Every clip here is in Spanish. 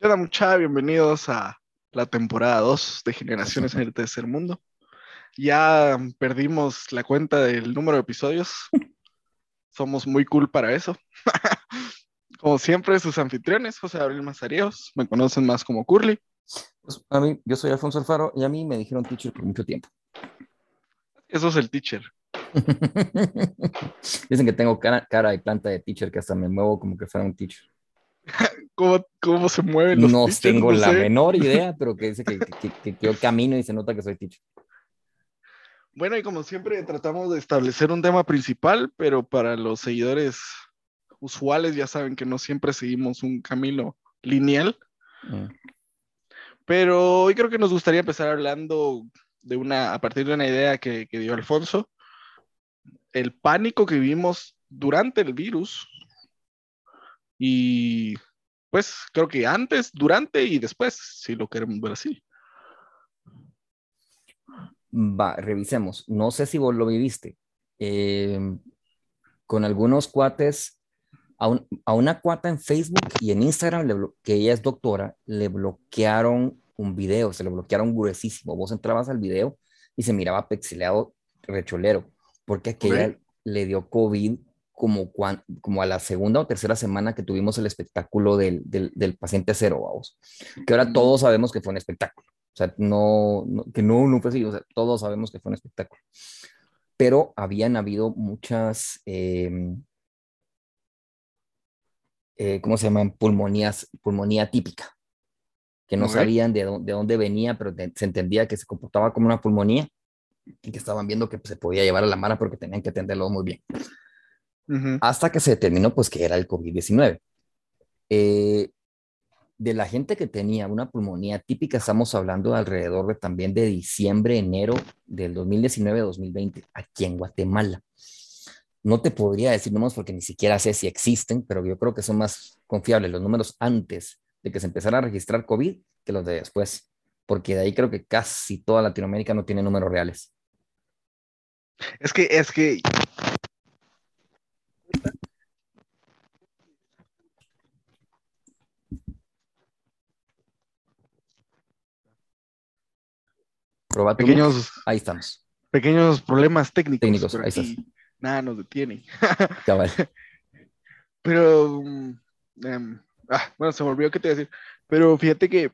¿Qué onda, mucha? Bienvenidos a la temporada 2 de Generaciones en el Tercer Mundo. Ya perdimos la cuenta del número de episodios. Somos muy cool para eso. como siempre, sus anfitriones, José Abril Mazaríos, me conocen más como Curly. Pues, a mí, yo soy Alfonso Alfaro y a mí me dijeron teacher por mucho tiempo. Eso es el teacher. Dicen que tengo cara, cara de planta de teacher, que hasta me muevo como que fuera un teacher. ¿Cómo, cómo se mueven los No teachers? tengo No la sé. menor idea, pero que dice que, que, que- que yo camino y se nota que soy teacher. Bueno, y como siempre, tratamos de establecer un tema principal, pero para los seguidores usuales ya saben que no siempre seguimos un camino lineal. Mm. Pero hoy creo que nos gustaría empezar hablando de una, a partir de una idea que, que dio Alfonso, el pánico que vivimos durante el virus y pues creo que antes, durante y después, si lo queremos ver así. Va, revisemos. No sé si vos lo viviste. Eh, con algunos cuates, a, un- a una cuata en Facebook y en Instagram, le que ella es doctora, le bloquearon un video, se lo bloquearon gruesísimo. Vos entrabas al video y se miraba pixelado recholero, porque aquella Ok. le dio COVID como, cuan- como a la segunda o tercera semana que tuvimos el espectáculo del, del, del paciente cero, vamos. Que ahora todos sabemos que fue un espectáculo. O sea, no, no- que no, no fue así, o sea, todos sabemos que fue un espectáculo. Pero habían habido muchas, eh, eh, ¿cómo se llaman? Pulmonías, pulmonía típica, que no Ok. sabían de, de dónde venía, pero te- se entendía que se comportaba como una pulmonía y que estaban viendo que se podía llevar a la mara porque tenían que atenderlo muy bien Hasta que se determinó pues que era el COVID-19. Eh, de la gente que tenía una pulmonía típica, estamos hablando de alrededor de también de diciembre, enero del 2019-2020, aquí en Guatemala. No te podría decir números porque ni siquiera sé si existen, pero yo creo que son más confiables los números antes de que se empezara a registrar COVID que los de después, porque de ahí creo que casi toda Latinoamérica no tiene números reales. Es que, es que Pequeños. Ahí estamos. pequeños problemas técnicos, Técnicos, ahí estás. nada nos detiene. Cabal. Pero, mm, em, ah, bueno, se me olvidó qué te iba a decir. Pero fíjate que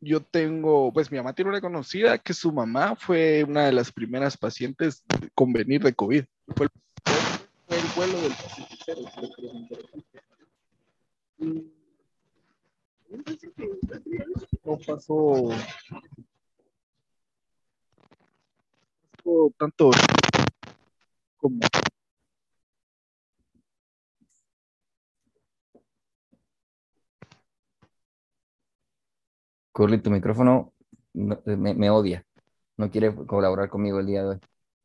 yo tengo, pues mi mamá tiene una conocida que su mamá fue una de las primeras pacientes con venir de COVID. Fue el, fue el vuelo del que. Y- No pasó, tanto como Curly, tu micrófono no- me, me odia. No quiere colaborar conmigo el día de hoy.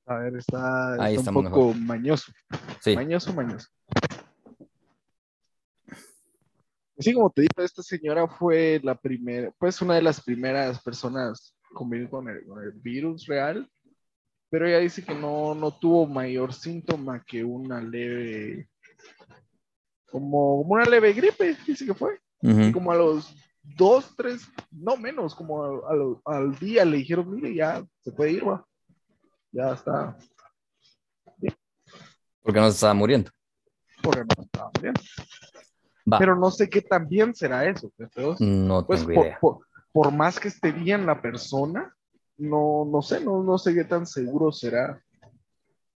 A ver, está, un poco mañoso. Sí, Mañoso, mañoso. Así como te digo, esta señora fue la primera, pues una de las primeras personas con vivir con el, con el virus real, pero ella dice que no, no tuvo mayor síntoma que una leve, como, como una leve gripe, dice que fue. Y como a los dos, tres, no menos, como a- a lo- al día le dijeron, mire, ya se puede ir, va. Ya está, porque no se estaba muriendo. porque no estaba bien. Va, Pero no sé qué tan bien será eso. Entonces, no pues tengo por, idea. por- por más que esté bien la persona, no, no sé, no, no sé qué tan seguro será.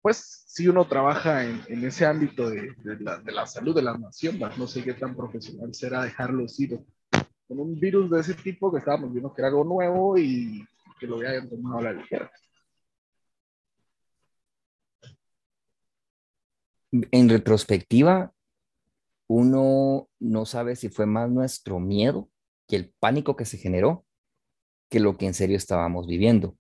Pues si uno trabaja en, en ese ámbito de, de la, de la salud de la nación, ¿va? no sé qué tan profesional será dejarlos ir con un virus de ese tipo que estábamos viendo que era algo nuevo y que lo hayan tomado a la ligera. En retrospectiva, uno no sabe si fue más nuestro miedo que el pánico que se generó que lo que en serio estábamos viviendo.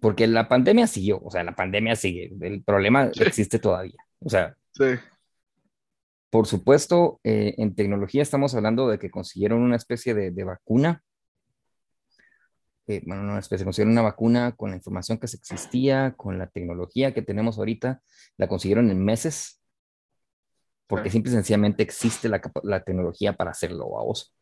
Porque la pandemia siguió, o sea, la pandemia sigue, el problema Sí. existe todavía. O sea, Sí, Por supuesto, eh, en tecnología estamos hablando de que consiguieron una especie de, de vacuna. eh, bueno, no una especie, consiguieron una vacuna con la información que se existía, con la tecnología que tenemos ahorita, la consiguieron en meses, porque Sí. simple y sencillamente existe la tecnología para hacerlo, vamos.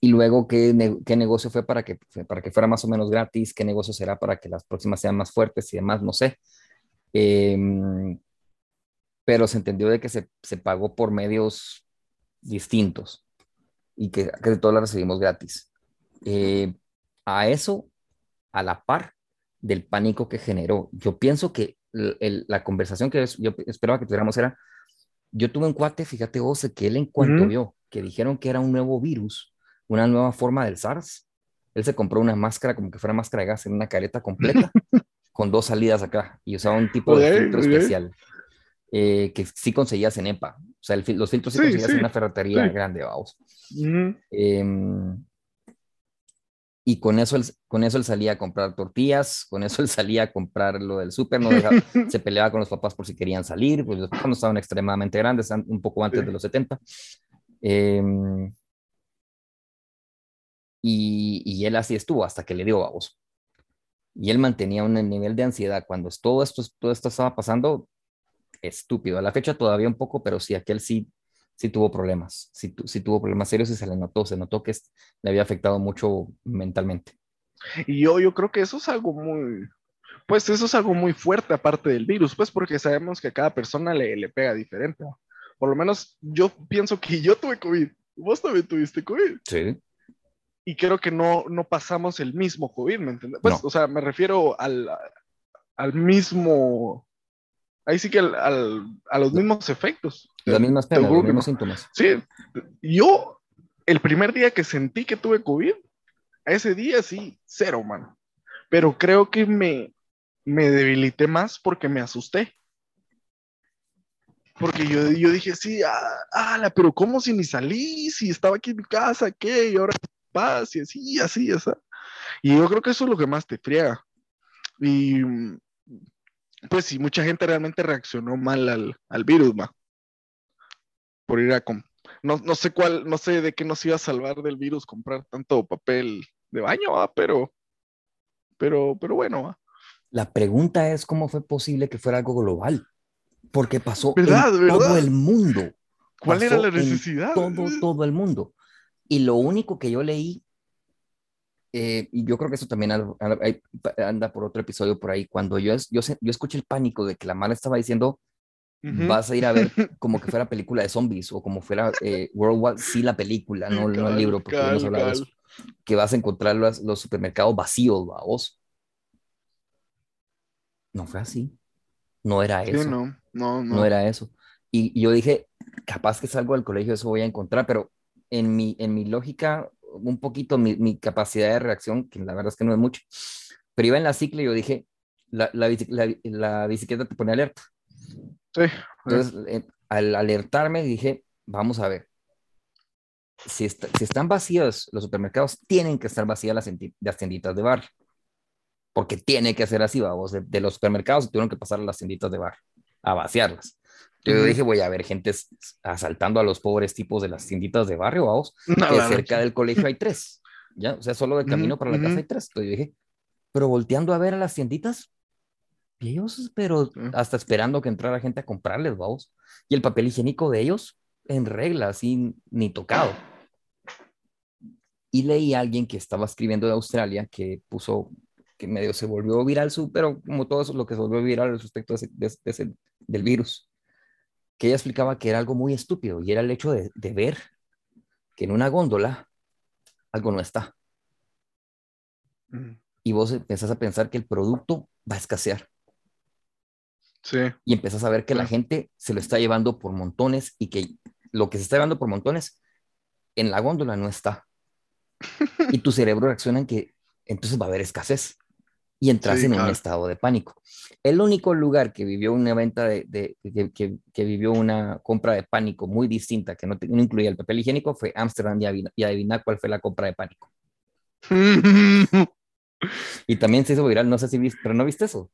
Y luego qué, qué negocio fue para que, para que fuera más o menos gratis, qué negocio será para que las próximas sean más fuertes y demás, no sé. Em, pero se entendió de que se, se, pagó por medios distintos y que, que todos la recibimos gratis. Eh, a eso, a la par del pánico que generó, yo pienso que la conversación que yo esperaba que tuviéramos era, yo tuve un cuate, fíjate vos, que él en cuanto vio que dijeron que era un nuevo virus, una nueva forma del SARS, él se compró una máscara como que fuera máscara de gas en una careta completa, con dos salidas acá, y usaba un tipo de filtro especial, eh, que sí conseguías en EPA. O sea, los filtros sí, conseguías en una ferretería grande, vamos. Y con eso, él, con eso él salía a comprar tortillas, con eso él salía a comprar lo del súper, no se peleaba con los papás por si querían salir, pues los papás no estaban extremadamente grandes, un poco antes de los 70. Em, y, y, él así estuvo hasta que le dio vos. Y él mantenía un nivel de ansiedad cuando todo esto, todo esto estaba pasando, estúpido. A la fecha todavía un poco, pero sí, aquel sí sí tuvo problemas, sí, sí, tuvo problemas serios y se le notó, se notó que le había afectado mucho mentalmente. Y yo, yo creo que eso es algo muy, pues eso es algo muy fuerte aparte del virus, pues porque sabemos que a cada persona le, le pega diferente. Por lo menos yo pienso que yo tuve COVID, vos también tuviste COVID. Sí. Y creo que no, no pasamos el mismo COVID, ¿me entiendes? Pues, o sea, me refiero al, al mismo ahí sí que a los mismos efectos. Las mismas penas, los mismos síntomas. Sí, yo el primer día que sentí que tuve COVID, a ese día sí, cero, mano. Pero creo que me, me debilité más porque me asusté. Porque yo, yo dije, sí, ah, pero ¿cómo si ni salí? Si estaba aquí en mi casa, ¿qué? Y ahora paz, y así, así, así. Y yo creo que eso es lo que más te friega. Y pues sí, mucha gente realmente reaccionó mal al, al virus, ma. Por ir a no, no sé cuál, no sé de qué nos iba a salvar del virus comprar tanto papel de baño, pero, pero, pero bueno. La pregunta es cómo fue posible que fuera algo global, porque pasó en todo el mundo. ¿Cuál era la necesidad? todo, todo el mundo. Y lo único que yo leí eh, y yo creo que eso también anda por otro episodio por ahí, cuando yo, yo, yo escuché el pánico de que la mala estaba diciendo, vas a ir a ver como que fuera película de zombies o como fuera eh, World War C la película, no, el libro, porque hemos hablado de eso, que vas a encontrar los, los supermercados vacíos, vos. No fue así. No era eso. no, no, no. no era eso. Y, y, yo dije, capaz que salgo del colegio, eso voy a encontrar, pero en mi, en mi lógica un poquito mi, capacidad de reacción, que la verdad es que no es mucho, pero iba en la cicla y yo dije, la, la, bicicleta te pone alerta. Sí. Entonces, eh, al alertarme dije, vamos a ver, si, si, están vacíos los supermercados, tienen que estar vacías las, las tienditas de bar. Porque tiene que ser así, vamos, de, de los supermercados tuvieron que pasar a las tienditas de bar, a vaciarlas. Yo dije, voy a ver gente asaltando a los pobres tipos de las tienditas de barrio, vamos, que cerca del colegio hay tres, ¿ya? O sea, solo de camino para la casa hay tres. Entonces yo dije, pero volteando a ver a las tienditas, y ellos, pero hasta esperando que entrara gente a comprarles, vamos. Y el papel higiénico de ellos en regla, así ni tocado. Y leí a alguien que estaba escribiendo de Australia que puso que medio se volvió viral, su, pero como todo eso lo que se volvió viral respecto de del virus que ella explicaba que era algo muy estúpido y era el hecho de, ver que en una góndola algo no está. Y vos empezás a pensar que el producto va a escasear. Sí. Y empezás a ver que la gente se lo está llevando por montones y que lo que se está llevando por montones en la góndola no está. y tu cerebro reacciona en que entonces va a haber escasez y entras en un estado de pánico. El único lugar que vivió una venta de, que, que, vivió una compra de pánico muy distinta, que no, no incluía el papel higiénico, fue Ámsterdam y, adivina cuál fue la compra de pánico. y también se hizo viral, no sé si viste, pero no viste eso.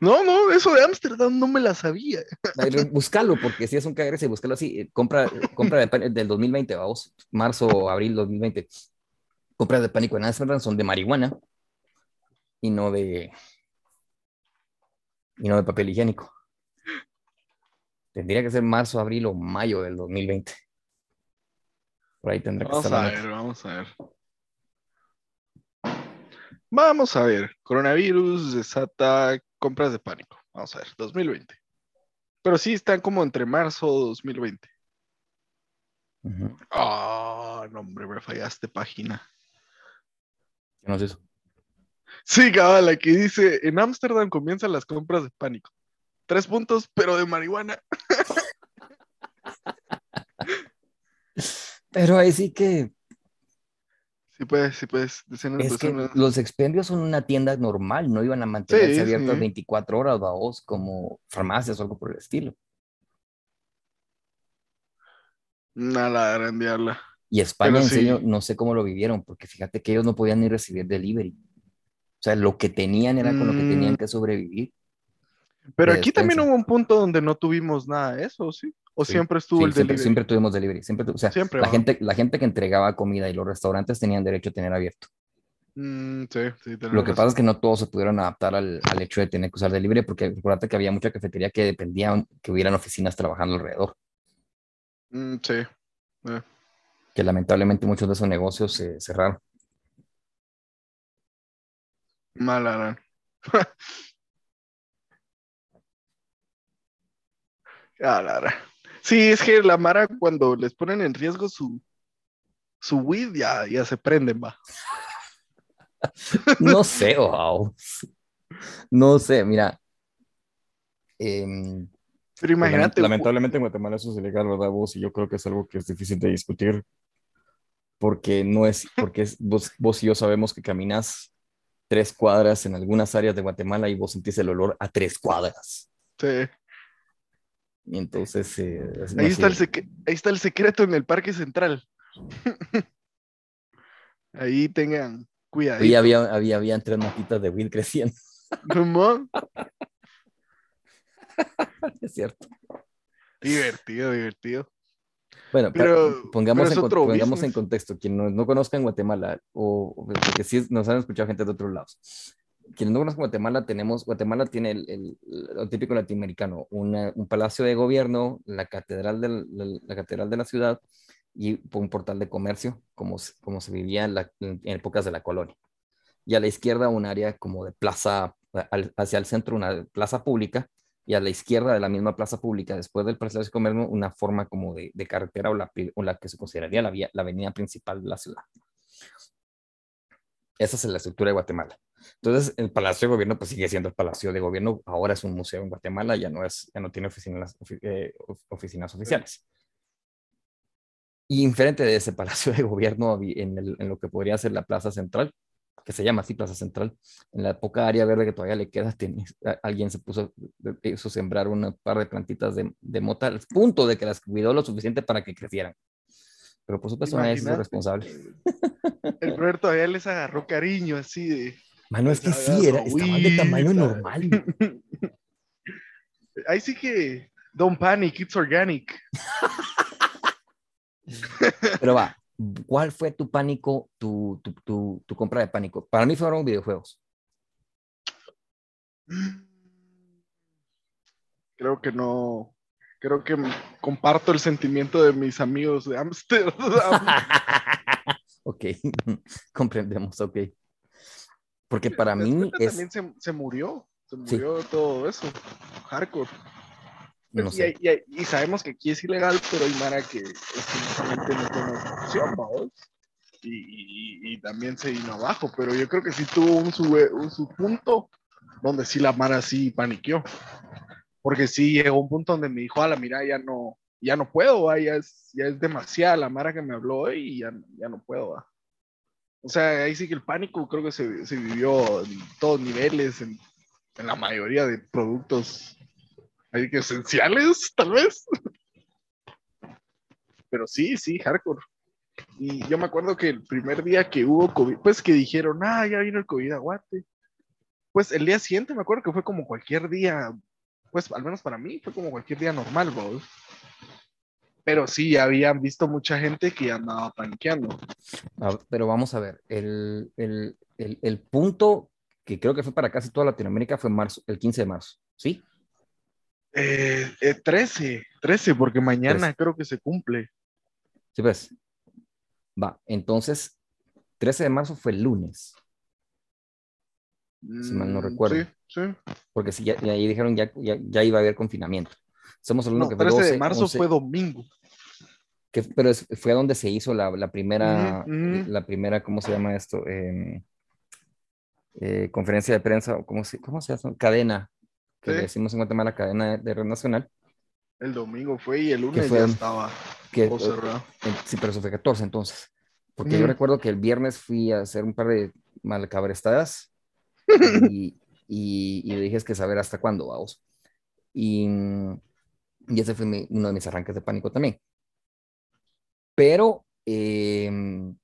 No, no, eso de Ámsterdam no me la sabía. Búscalo, porque si es un cagrese, búscalo así. Eh, compra, compra del 2020, vamos, marzo, abril 2020. Compras de pánico en Ámsterdam son de marihuana y no de y no de papel higiénico. Tendría que ser marzo, abril o mayo del 2020. Por ahí tendrá que Vamos estar. a ver, vamos a ver. Vamos a ver. Coronavirus desata compras de pánico. Vamos a ver, 2020. Pero sí están como entre marzo 2020. Ujú. Ah, no, hombre, me fallaste página. ¿Qué nos hizo? Sí, cabal, aquí dice, en Ámsterdam comienzan las compras de pánico. Tres puntos, pero de marihuana. Pero ahí sí que Sí puedes, sí puedes. Decenas de es que personas. los expendios son una tienda normal, no iban a mantenerse Sí, abiertas sí. 24 horas, vos, como farmacias o algo por el estilo. Nada, la gran diabla. Y España, Pero en serio, no sé cómo lo vivieron, porque fíjate que ellos no podían ni recibir delivery. O sea, lo que tenían era con lo que tenían Mm. que sobrevivir. Pero aquí también hubo un punto donde no tuvimos nada de eso, ¿sí? O Sí, siempre estuvo Sí, el siempre, delivery. siempre tuvimos delivery. Siempre, tu- o sea, Siempre, la va. gente, la gente que entregaba comida y los restaurantes tenían derecho a tener abierto. Mm, sí, sí, Lo que pasa es que no todos se pudieron adaptar al, al hecho de tener que usar delivery, porque recuerda que había mucha cafetería que dependía que hubieran oficinas trabajando alrededor, Mm, sí. eh. que lamentablemente muchos de esos negocios se cerraron. Mala gran. Ah. Sí, es que la Mara cuando les ponen en riesgo su, su weed ya, ya se prenden, va. No sé, wow. No sé, mira. em, Pero imagínate, Lamentablemente en Guatemala eso es ilegal, ¿verdad vos? Y yo creo que es algo que es difícil de discutir porque no es, porque es, vos, vos y yo sabemos que caminas tres cuadras en algunas áreas de Guatemala y vos sentís el olor a tres cuadras. sí. Y entonces... eh, es- ahí, es está el ilegal. sec- ahí está el secreto en el Parque Central. ahí tengan cuidado. Hoy había, había, habían tres matitas de weed creciendo, es cierto. Divertido, divertido. Bueno, Pero- pongamos, pero en, pongamos en contexto, quien no, no conozca en Guatemala, o o porque sí nos han escuchado gente de otros lados, quienes no conozcan Guatemala, tenemos, Guatemala tiene el, el- lo típico latinoamericano, una- un palacio de gobierno, la catedral, del, la, la catedral de la ciudad y un portal de comercio, como, como se vivía en, la- en épocas de la colonia. Y a la izquierda un área como de plaza, al- hacia el centro una plaza pública, y a la izquierda de la misma plaza pública, después del Palacio de Comercio, una forma como de, de carretera o la, o la que se consideraría la, vía, la avenida principal de la ciudad. Esa es la estructura de Guatemala. Entonces, el Palacio de Gobierno pues sigue siendo el Palacio de Gobierno, ahora es un museo en Guatemala, ya no, es, ya no tiene oficinas, ofi- eh, of- oficinas oficiales. Y enfrente de ese Palacio de Gobierno, en, el- en lo que podría ser la Plaza Central, que se llama así Plaza Central, en la poca área verde que todavía le queda, tiene- alguien se puso, hizo sembrar un par de plantitas de, de mota al punto de que las cuidó lo suficiente para que crecieran. Pero por supuesto nadie es responsable. El brother todavía les agarró cariño así de. Mano, es que sí, era, estaban de tamaño normal. Ahí sí que. Don't panic, it's organic. Pero va, ¿cuál fue tu pánico, tu, tu, tu, tu compra de pánico? Para mí fueron videojuegos. Creo que no. Creo que comparto el sentimiento de mis amigos de Amsterdam. ok, comprendemos, ok. Porque para mí es, también se, se murió. Se Sí. murió todo eso. Hardcore. No y, sé, y- y sabemos que aquí es ilegal, pero hay Mara que lastimosamente no tiene opción, ¿vamos? Y, y- también se vino abajo, pero yo creo que sí tuvo un su, un su punto donde sí la Mara sí paniqueó. Porque sí llegó un punto donde me dijo, a la mira, ya no, ya no puedo, ¿va? ya es, ya es demasiada la Mara que me habló hoy y ya, ya no puedo. ¿va? O sea, ahí sí que el pánico creo que se, se vivió en todos niveles, en, en la mayoría de productos ahí que esenciales, tal vez. Pero sí, sí, hardcore. Y yo me acuerdo que el primer día que hubo COVID, pues que dijeron, ah, ya vino el COVID aguante. Pues el día siguiente me acuerdo que fue como cualquier día, pues al menos para mí fue como cualquier día normal, vos. Pero sí, habían visto mucha gente que andaba paniqueando. A- pero vamos a ver, el, el, el, el punto que creo que fue para casi toda Latinoamérica fue marzo, el 15 de marzo, ¿sí? Eh, eh, 13, 13, porque mañana 13. creo que se cumple. Sí, pues. Va, entonces, 13 de marzo fue el lunes. Si mal no Mm, recuerdo. Sí, sí. Porque ya, ahí dijeron ya, ya, ya iba a haber confinamiento. Estamos hablando No, que fue 13 de 12, marzo 11, fue domingo. que, pero es- fue donde se hizo la, la primera, la primera, ¿cómo se llama esto? Em, eh, conferencia de prensa, ¿cómo se, cómo se hace? Cadena, que Sí. le decimos en Guatemala, cadena de, de red nacional, El domingo fue y el lunes fue? ya estaba que, todo cerrado. eh, sí, pero eso fue 14 entonces, porque yo Ujú. recuerdo que el viernes fui a hacer un par de malcabrestadas y, y, y dije es que saber hasta cuándo, vamos. Y, y ese fue mi- uno de mis arranques de pánico también. Pero em,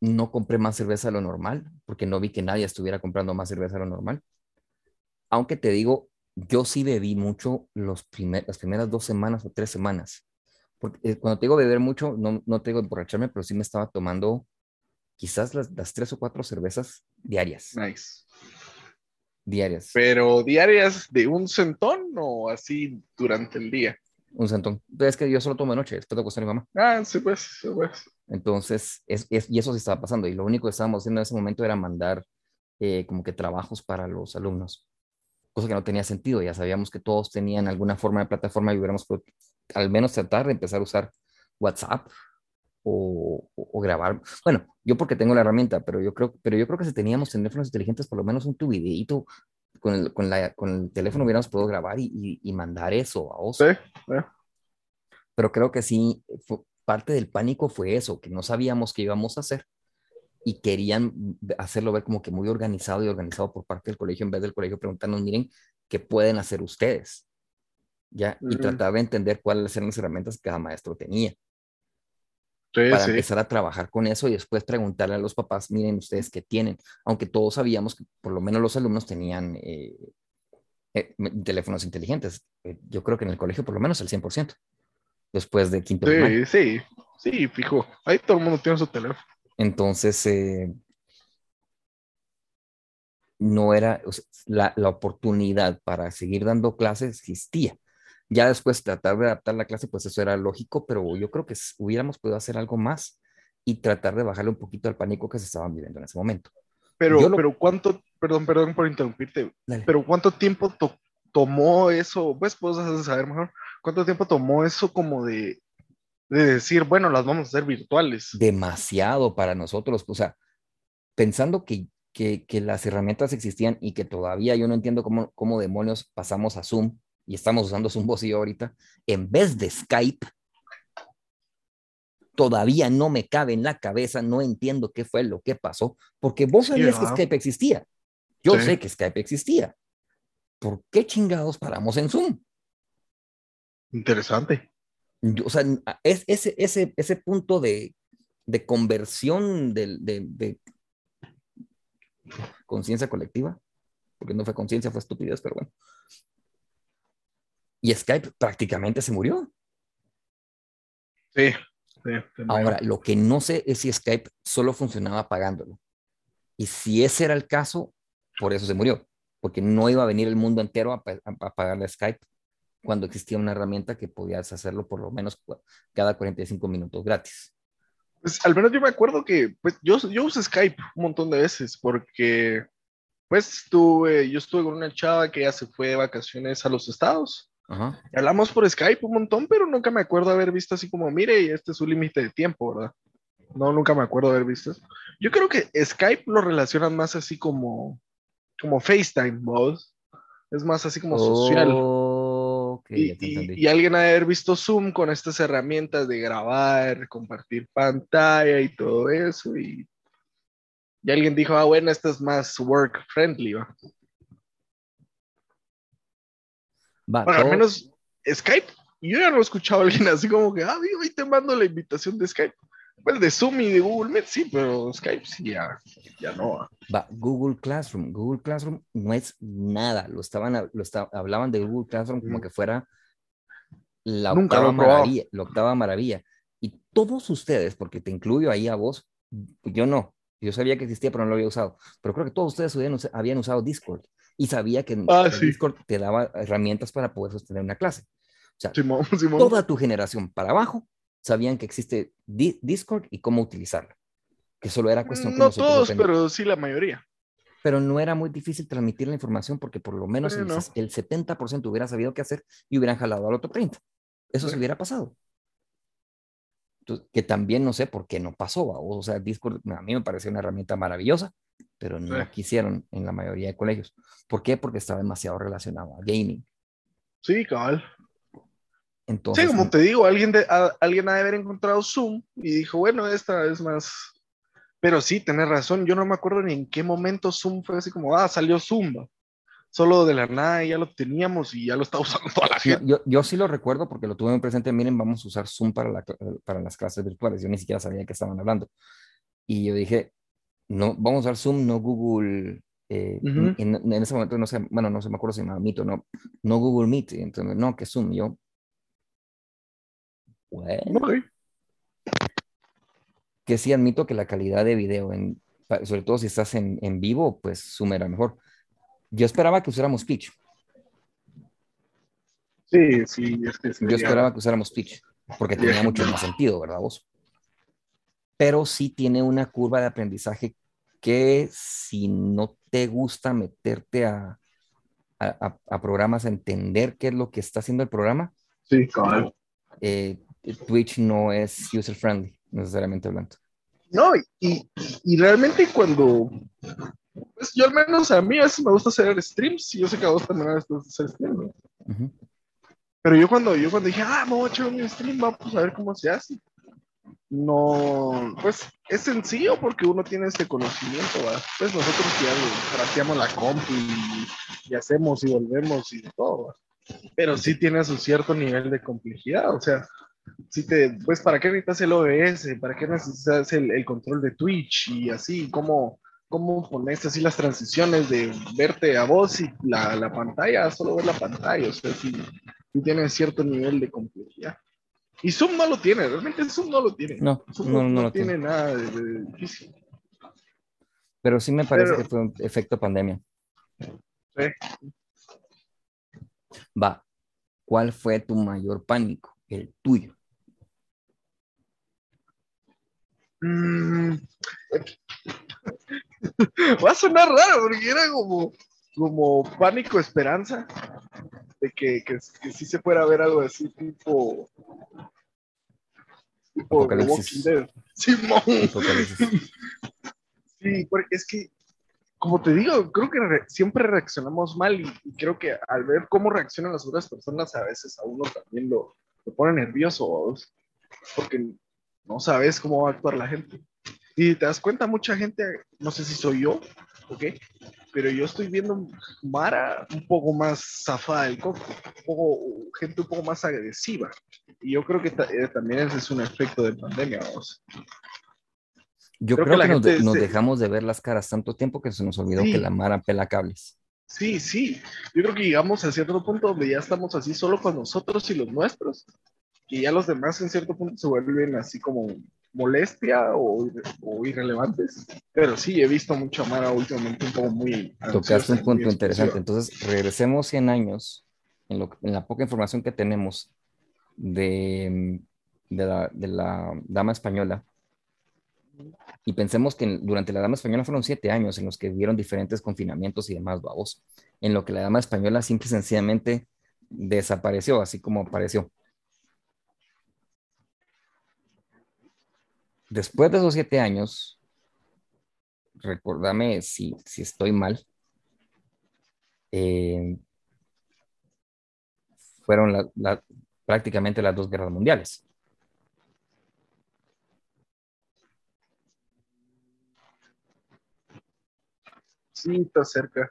no compré más cerveza de lo normal, porque no vi que nadie estuviera comprando más cerveza de lo normal. Aunque te digo, yo sí bebí mucho los primer, las primeras dos semanas o tres semanas. Porque, eh, cuando te digo beber mucho, no, no te digo emborracharme, pero sí me estaba tomando quizás las, las tres o cuatro cervezas diarias. Nice. Diarias. Pero diarias de un centón o así durante el día. Un centón. Es que yo solo tomo de noche, después de acostar a mi mamá. Ah, sí, pues, sí, pues. Entonces, es, es- y eso sí estaba pasando. Y lo único que estábamos haciendo en ese momento era mandar eh, como que trabajos para los alumnos. Cosa que no tenía sentido. Ya sabíamos que todos tenían alguna forma de plataforma y hubiéramos podido al menos tratar de empezar a usar WhatsApp o, o- grabar. Bueno, yo porque tengo la herramienta, pero yo creo, pero yo creo que si teníamos teléfonos inteligentes, por lo menos un tu videíto con el, con la, con el teléfono hubiéramos podido grabar y, y- y mandar eso a vos Sí, sí. pero creo que sí, fue- parte del pánico fue eso, que no sabíamos qué íbamos a hacer y querían hacerlo ver como que muy organizado y organizado por parte del colegio en vez del colegio preguntarnos, miren, ¿qué pueden hacer ustedes? ¿Ya? Y Ujú. tratar de entender cuáles eran las herramientas que cada maestro tenía Sí, para sí. empezar a trabajar con eso y después preguntarle a los papás, miren ustedes qué tienen, aunque todos sabíamos que por lo menos los alumnos tenían eh, eh, teléfonos inteligentes. Eh, yo creo que en el colegio por lo menos el 100%, después de quinto. Sí, sí, sí, fijo. Ahí todo el mundo tiene su teléfono. Entonces, eh, no era, o sea, la, la oportunidad para seguir dando clases existía. Ya después tratar de adaptar la clase, pues eso era lógico, pero yo creo que hubiéramos podido hacer algo más y tratar de bajarle un poquito al pánico que se estaban viviendo en ese momento. Pero, lo- pero cuánto, perdón, perdón por interrumpirte, Dale. pero cuánto tiempo to- tomó eso, pues puedes saber mejor, cuánto tiempo tomó eso como de, de decir, bueno, las vamos a hacer virtuales. Demasiado para nosotros, o sea, pensando que, que, que las herramientas existían y que todavía yo no entiendo cómo, cómo demonios pasamos a Zoom y estamos usando Zoom vos y yo ahorita, en vez de Skype, todavía no me cabe en la cabeza, no entiendo qué fue lo que pasó, porque vos sabías que. Skype existía. Yo Sí. sé que Skype existía. ¿Por qué chingados paramos en Zoom? Interesante. Yo, o sea, es, ese, ese, ese punto de, de conversión de, de, de conciencia colectiva, porque no fue conciencia, fue estupidez, pero bueno. Y Skype prácticamente se murió. Sí. sí, Ahora, lo que no sé es si Skype solo funcionaba pagándolo. Y si ese era el caso, por eso se murió, porque no iba a venir el mundo entero a, a pagarle a Skype cuando existía una herramienta que podías hacerlo por lo menos cada 45 minutos gratis. Pues al menos yo me acuerdo que pues, yo, yo uso Skype un montón de veces porque pues estuve, yo estuve con una chava que ya se fue de vacaciones a los estados. Ajá. Y hablamos por Skype un montón, pero nunca me acuerdo haber visto así como, mire, este es su límite de tiempo, ¿verdad? No, nunca me acuerdo haber visto eso. Yo creo que Skype lo relacionan más así como, como FaceTime, vos. Es más así como social. Y, alguien ha de haber visto Zoom con estas herramientas de grabar, compartir pantalla y todo eso. Y, y alguien dijo, ah, bueno, esto es más work friendly. ¿va? Va, Bueno, al menos Skype, yo ya no he escuchado a alguien así como que, ah, ahí te mando la invitación de Skype. Pues de Zoom y de Google Meet, sí, pero Skype sí, ya, ya no. ¿va? Google Classroom. Google Classroom no es nada. Lo estaban, lo esta- hablaban de Google Classroom como Mm. que fuera la Nunca octava maravilla, la octava maravilla. Y todos ustedes, porque te incluyo ahí a vos, yo no. Yo sabía que existía, pero no lo había usado. Pero creo que todos ustedes habían, usa- habían usado Discord y sabía que Ah, sí. Discord te daba herramientas para poder sostener una clase. O sea, Simón, Simón. toda tu generación para abajo sabían que existe Discord y cómo utilizarlo. Que solo era cuestión No todos, pero sí la mayoría. Pero no era muy difícil transmitir la información porque por lo menos el, 70% hubiera sabido qué hacer y hubieran jalado al otro 30%. Eso se hubiera pasado. que también no sé por qué no pasó. O sea, Discord a mí me pareció una herramienta maravillosa, pero no quisieron en la mayoría de colegios. ¿Por qué? Porque estaba demasiado relacionado a gaming. Sí, cabal. Entonces, sí, como te digo, alguien, de, alguien ha de haber encontrado Zoom y dijo, bueno, esta es más. Pero sí, tenés razón, yo no me acuerdo ni en qué momento Zoom fue así como, ah, salió Zoom. Solo de la nada ya lo teníamos y ya lo está usando toda la gente. Yo, yo sí lo recuerdo porque lo tuve muy presente. Miren, vamos a usar Zoom para, la, para las clases virtuales. Yo ni siquiera sabía que estaban hablando. Y yo dije, no, vamos a usar Zoom, no Google. Eh, en, ese momento no sé, bueno, no sé, me acuerdo si me Meet o no, no Google Meet. Entonces, no, que Zoom. Yo, bueno. Que sí admito que la calidad de video, en, sobre todo si estás en, en vivo, pues Zoom era mejor. Yo esperaba que usáramos Pitch. Sí, sí, es que Yo esperaba que usáramos Pitch, porque tenía mucho más sentido, ¿verdad vos? Pero sí tiene una curva de aprendizaje que si no te gusta meterte a, a, a, programas, a entender qué es lo que está haciendo el programa, sí, claro. Eh, Twitch no es user friendly, necesariamente hablando. No, y, y realmente cuando, pues yo al menos a mí a veces me gusta hacer streams, y yo sé que a vos también a veces hacer streams, Pero yo cuando, yo cuando dije, ah, voy a echar un stream, vamos a ver cómo se hace. No, pues es sencillo porque uno tiene este conocimiento, pues nosotros ya trateamos la comp y, y, hacemos y volvemos y todo, pero sí tiene su cierto nivel de complejidad, o sea, si te, pues, ¿para qué necesitas el OBS? ¿Para qué necesitas el, el control de Twitch? Y así, ¿cómo, cómo pones así las transiciones de verte a vos y la, la pantalla, solo ver la pantalla? O sea, si, tiene cierto nivel de complejidad. Y Zoom no lo tiene, realmente Zoom no lo tiene. No, no, no, tiene, nada de, difícil. Pero sí me parece que fue un efecto pandemia. Sí. Va, ¿cuál fue tu mayor pánico? El tuyo. Mm. Va a sonar raro porque era como, como pánico esperanza de que, que, que sí se fuera a ver algo así tipo tipo Apocalipsis. Simón. Sí, porque es que como te digo, creo que siempre reaccionamos mal y, creo que al ver cómo reaccionan las otras personas a veces a uno también lo, lo pone nervioso, porque no sabes cómo va a actuar la gente. Y te das cuenta, mucha gente, no sé si soy yo, ¿ok? Pero yo estoy viendo Mara un poco más zafada del coco, un poco, gente un poco más agresiva. Y yo creo que eh, también ese es un efecto de pandemia, vamos. Yo creo, que, nos, dejamos de ver las caras tanto tiempo que se nos olvidó que la Mara pela cables. Sí, sí. Yo creo que llegamos a cierto punto donde ya estamos así solo con nosotros y los nuestros y ya los demás en cierto punto se vuelven así como molestia o, irrelevantes. Pero sí, he visto mucho a Mara últimamente un poco muy... Tocaste un punto interesante. Entonces, regresemos 100 años en, lo, en la poca información que tenemos de, de, la, de la dama española. Y pensemos que durante la Dama Española fueron siete años en los que vieron diferentes confinamientos y demás babos, en lo que la Dama Española simple y sencillamente desapareció, así como apareció. Después de esos siete años, recordame si, si estoy mal, eh, fueron prácticamente las dos guerras mundiales. Sí, está cerca.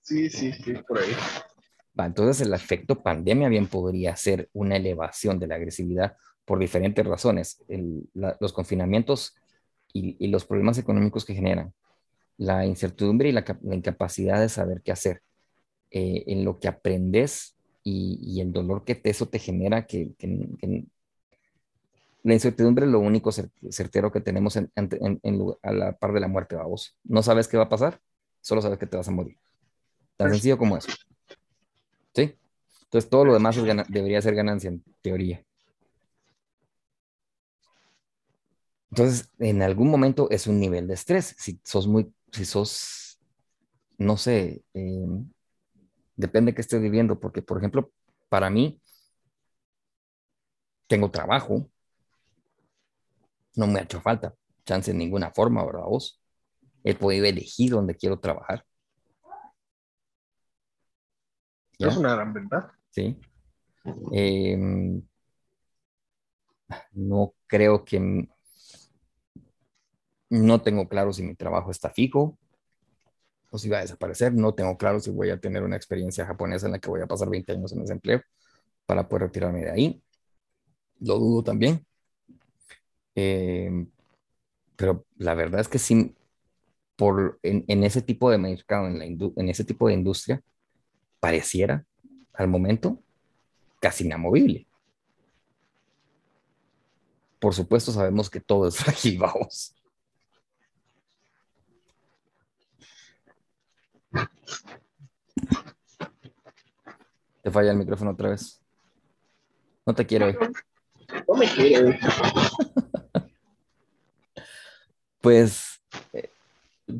Sí, sí, sí, por ahí. entonces el efecto pandemia bien podría ser una elevación de la agresividad por diferentes razones. los confinamientos y, los problemas económicos que generan, la incertidumbre y la, incapacidad de saber qué hacer, eh, en lo que aprendes y, el dolor que eso te genera, que, la incertidumbre es lo único certero que tenemos en, a la par de la muerte, vamos. No sabes qué va a pasar, solo sabes que te vas a morir. Tan sencillo como eso. ¿Sí? Entonces todo lo demás debería ser ganancia en teoría. Entonces, en algún momento es un nivel de estrés. Si sos muy, si sos, no sé, em, depende de qué estés viviendo, porque, por ejemplo, para mí, tengo trabajo, no me ha hecho falta chance en ninguna forma, ¿verdad vos? He podido elegir dónde quiero trabajar. Es una gran ventaja. Sí. Em, no creo que... No tengo claro si mi trabajo está fijo o si va a desaparecer. No tengo claro si voy a tener una experiencia japonesa en la que voy a pasar 20 años en desempleo para poder retirarme de ahí. Lo dudo también. Em, pero la verdad es que sí, por, en, ese tipo de mercado, en, la en ese tipo de industria, pareciera al momento casi inamovible. Por supuesto, sabemos que todo es frágil, vamos. Falla el micrófono otra vez. No te quiero. No me quiero. pues eh,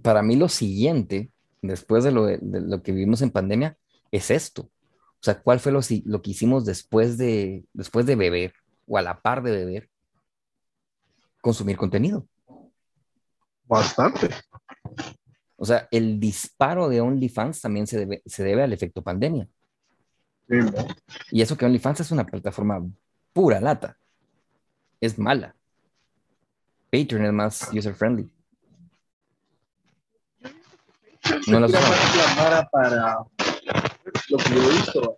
para mí lo siguiente, después de lo, de lo, que vivimos en pandemia, es esto. O sea, ¿cuál fue lo, lo que hicimos después de, después de beber o a la par de beber? Consumir contenido. Bastante. O sea, el disparo de OnlyFans también se debe, se debe al efecto pandemia. Y eso que OnlyFans es una plataforma pura lata. Es mala. Patreon es más user friendly. No la más para lo que yo he visto.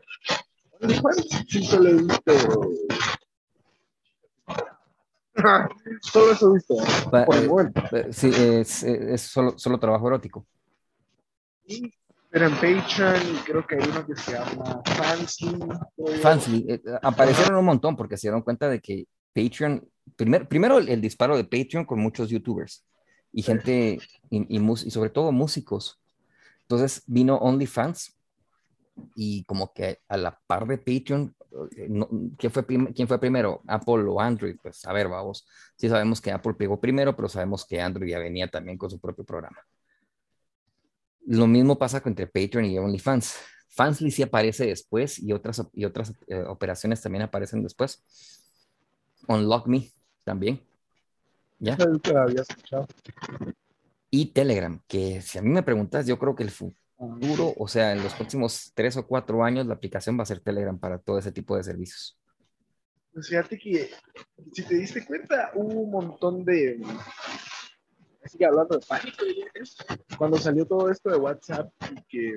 OnlyFans sí lo he visto. Solo eso he visto. Por el momento. Eh, sí, es, es solo, solo trabajo erótico. Pero en Patreon creo que hay uno que se llama Fansly. Fansly, eh, aparecieron un montón porque se dieron cuenta de que Patreon, primer, primero el, disparo de Patreon con muchos youtubers y gente, y, y, sobre todo músicos. Entonces vino OnlyFans y como que a la par de Patreon, eh, ¿quién, fue ¿quién fue primero? ¿Apple o Android? Pues a ver, vamos. Sí sabemos que Apple pegó primero, pero sabemos que Android ya venía también con su propio programa. Lo mismo pasa entre Patreon y OnlyFans. Fansly sí aparece después y otras, y otras eh, operaciones también aparecen después. Unlock Me también. ¿Ya? Y Telegram, que si a mí me preguntas, yo creo que el futuro, o sea, en los próximos tres o cuatro años, la aplicación va a ser Telegram para todo ese tipo de servicios. Pues fíjate que, si te diste cuenta, hubo un montón de, sigue hablando de pánico, cuando salió todo esto de WhatsApp y que...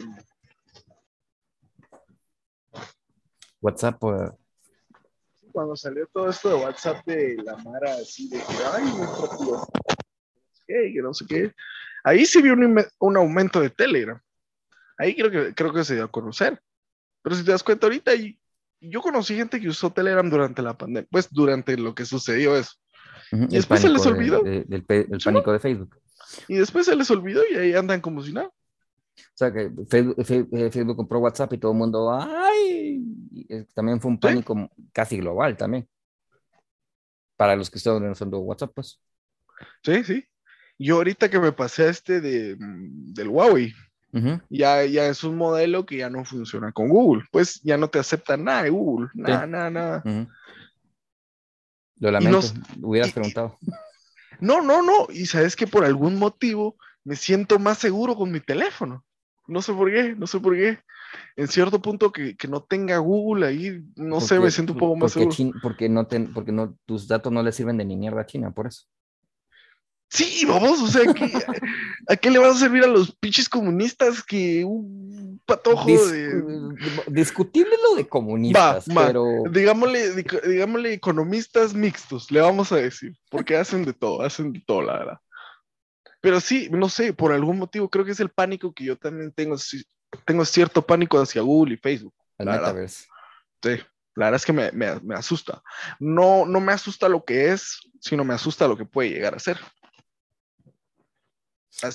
WhatsApp, pues... Cuando salió todo esto de WhatsApp de la Mara, así de que, ay, nuestro tío, que no sé qué, ahí sí vio un, un, aumento de Telegram. Ahí creo que, creo que se dio a conocer. Pero si te das cuenta ahorita, yo conocí gente que usó Telegram durante la pandemia, pues durante lo que sucedió eso. Y después se les olvidó. el pánico de Facebook. Y después se les olvidó y ahí andan como si nada. O sea que Facebook, compró WhatsApp y todo el mundo, ¡ay! También fue un pánico casi global también. Para los que están usando WhatsApp, pues. Sí, sí. Yo ahorita que me pasé a este de, del Huawei, ya, ya es un modelo que ya no funciona con Google. Pues ya no te acepta nada de Google. Nada, nada, nada. Lo lamento, hubieras preguntado. No, no, no. Y sabes que por algún motivo me siento más seguro con mi teléfono. No sé por qué, no sé por qué. En cierto punto que, que no tenga Google ahí, no sé, me siento un poco más seguro. porque no porque no, tus datos no le sirven de ni mierda a China, por eso. Sí, vamos, o sea, ¿a qué le van a servir a los pinches comunistas que un patojo de... Discutible lo de comunistas, pero... Digámosle, digámosle economistas mixtos, le vamos a decir, porque hacen de todo, hacen de todo, la verdad. Pero sí, no sé, por algún motivo creo que es el pánico que yo también tengo, tengo cierto pánico hacia Google y Facebook. El metaverse. Sí, la verdad es que me, me, me asusta. No, no me asusta lo que es, sino me asusta lo que puede llegar a ser.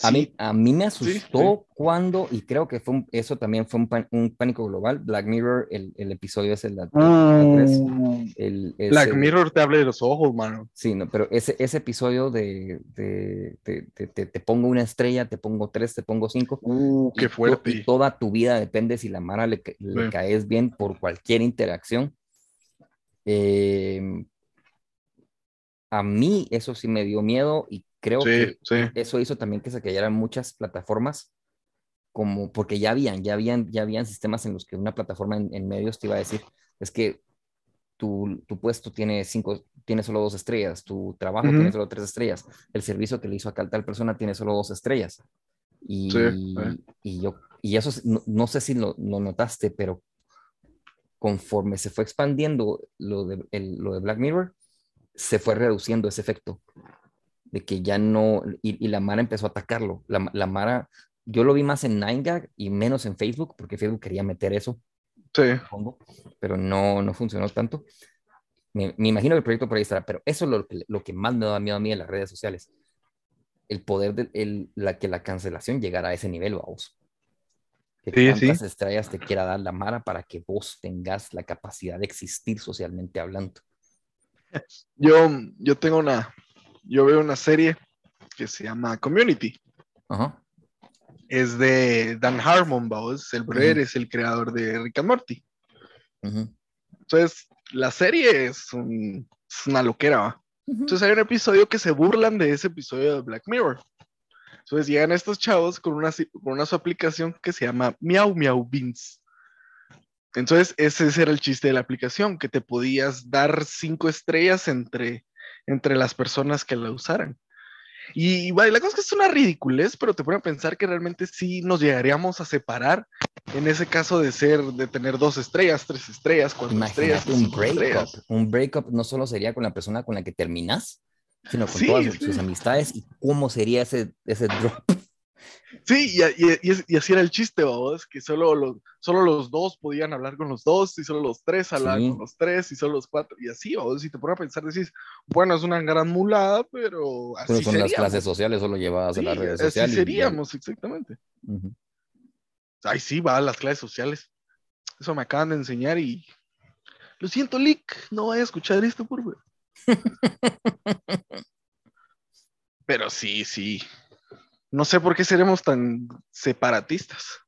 A mí, a mí me asustó cuando, y creo que fue eso también fue un, pánico global, Black Mirror, el, el episodio es el, mm. el, Black Mirror te habla de los ojos, mano. Sí, no, pero ese, ese episodio de, de, te pongo una estrella, te pongo tres, te pongo cinco. Uh, qué fuerte. Y toda tu vida depende si la Mara le, le caes bien por cualquier interacción. Eh, a mí eso sí me dio miedo y creo que eso hizo también que se cayeran muchas plataformas, como porque ya habían, ya habían, ya habían sistemas en los que una plataforma en, medios te iba a decir, es que tu, tu, puesto tiene cinco, tiene solo dos estrellas, tu trabajo tiene solo tres estrellas, el servicio que le hizo a tal persona tiene solo dos estrellas. Y, y yo, y eso no, sé si lo, notaste, pero conforme se fue expandiendo lo de, lo de Black Mirror, se fue reduciendo ese efecto de que ya no, y, la Mara empezó a atacarlo. La, la, Mara, yo lo vi más en 9 y menos en Facebook, porque Facebook quería meter eso. Sí. Pero no, no funcionó tanto. Me, me, imagino que el proyecto por ahí estará, pero eso es lo, lo, que más me da miedo a mí en las redes sociales. El poder de el, la, que la cancelación llegara a ese nivel, vamos. Que sí, tantas estrellas te quiera dar la Mara para que vos tengas la capacidad de existir socialmente hablando. Yo, yo tengo una, yo veo una serie que se llama Community. Es de Dan Harmon, ¿vos? El brother es el creador de Rick and Morty. Entonces, la serie es, una loquera, ¿va? Entonces hay un episodio que se burlan de ese episodio de Black Mirror. Entonces llegan estos chavos con una, con una su aplicación que se llama Miau Miau Beans. Entonces ese era el chiste de la aplicación, que te podías dar cinco estrellas entre entre las personas que la usaran. Y, la cosa es que es una ridiculez, pero te pone a pensar que realmente sí nos llegaríamos a separar en ese caso de ser, de tener dos estrellas, tres estrellas, cuatro estrellas. Un breakup. Un breakup no solo sería con la persona con la que terminas, sino con todas sus amistades y cómo sería ese, ese drop Sí, y, así era el chiste, vamos, que solo los, solo los dos podían hablar con los dos, y solo los tres hablaban con los tres, y solo los cuatro, y así, vamos, si te pones a pensar, decís, bueno, es una gran mulada, pero así Pero son las clases sociales solo llevadas a las redes sociales. Así seríamos, exactamente. Ay, sí, va, las clases sociales. Eso me acaban de enseñar y... Lo siento, Lick, no vaya a escuchar esto, por favor. pero sí, sí, no sé por qué seremos tan separatistas.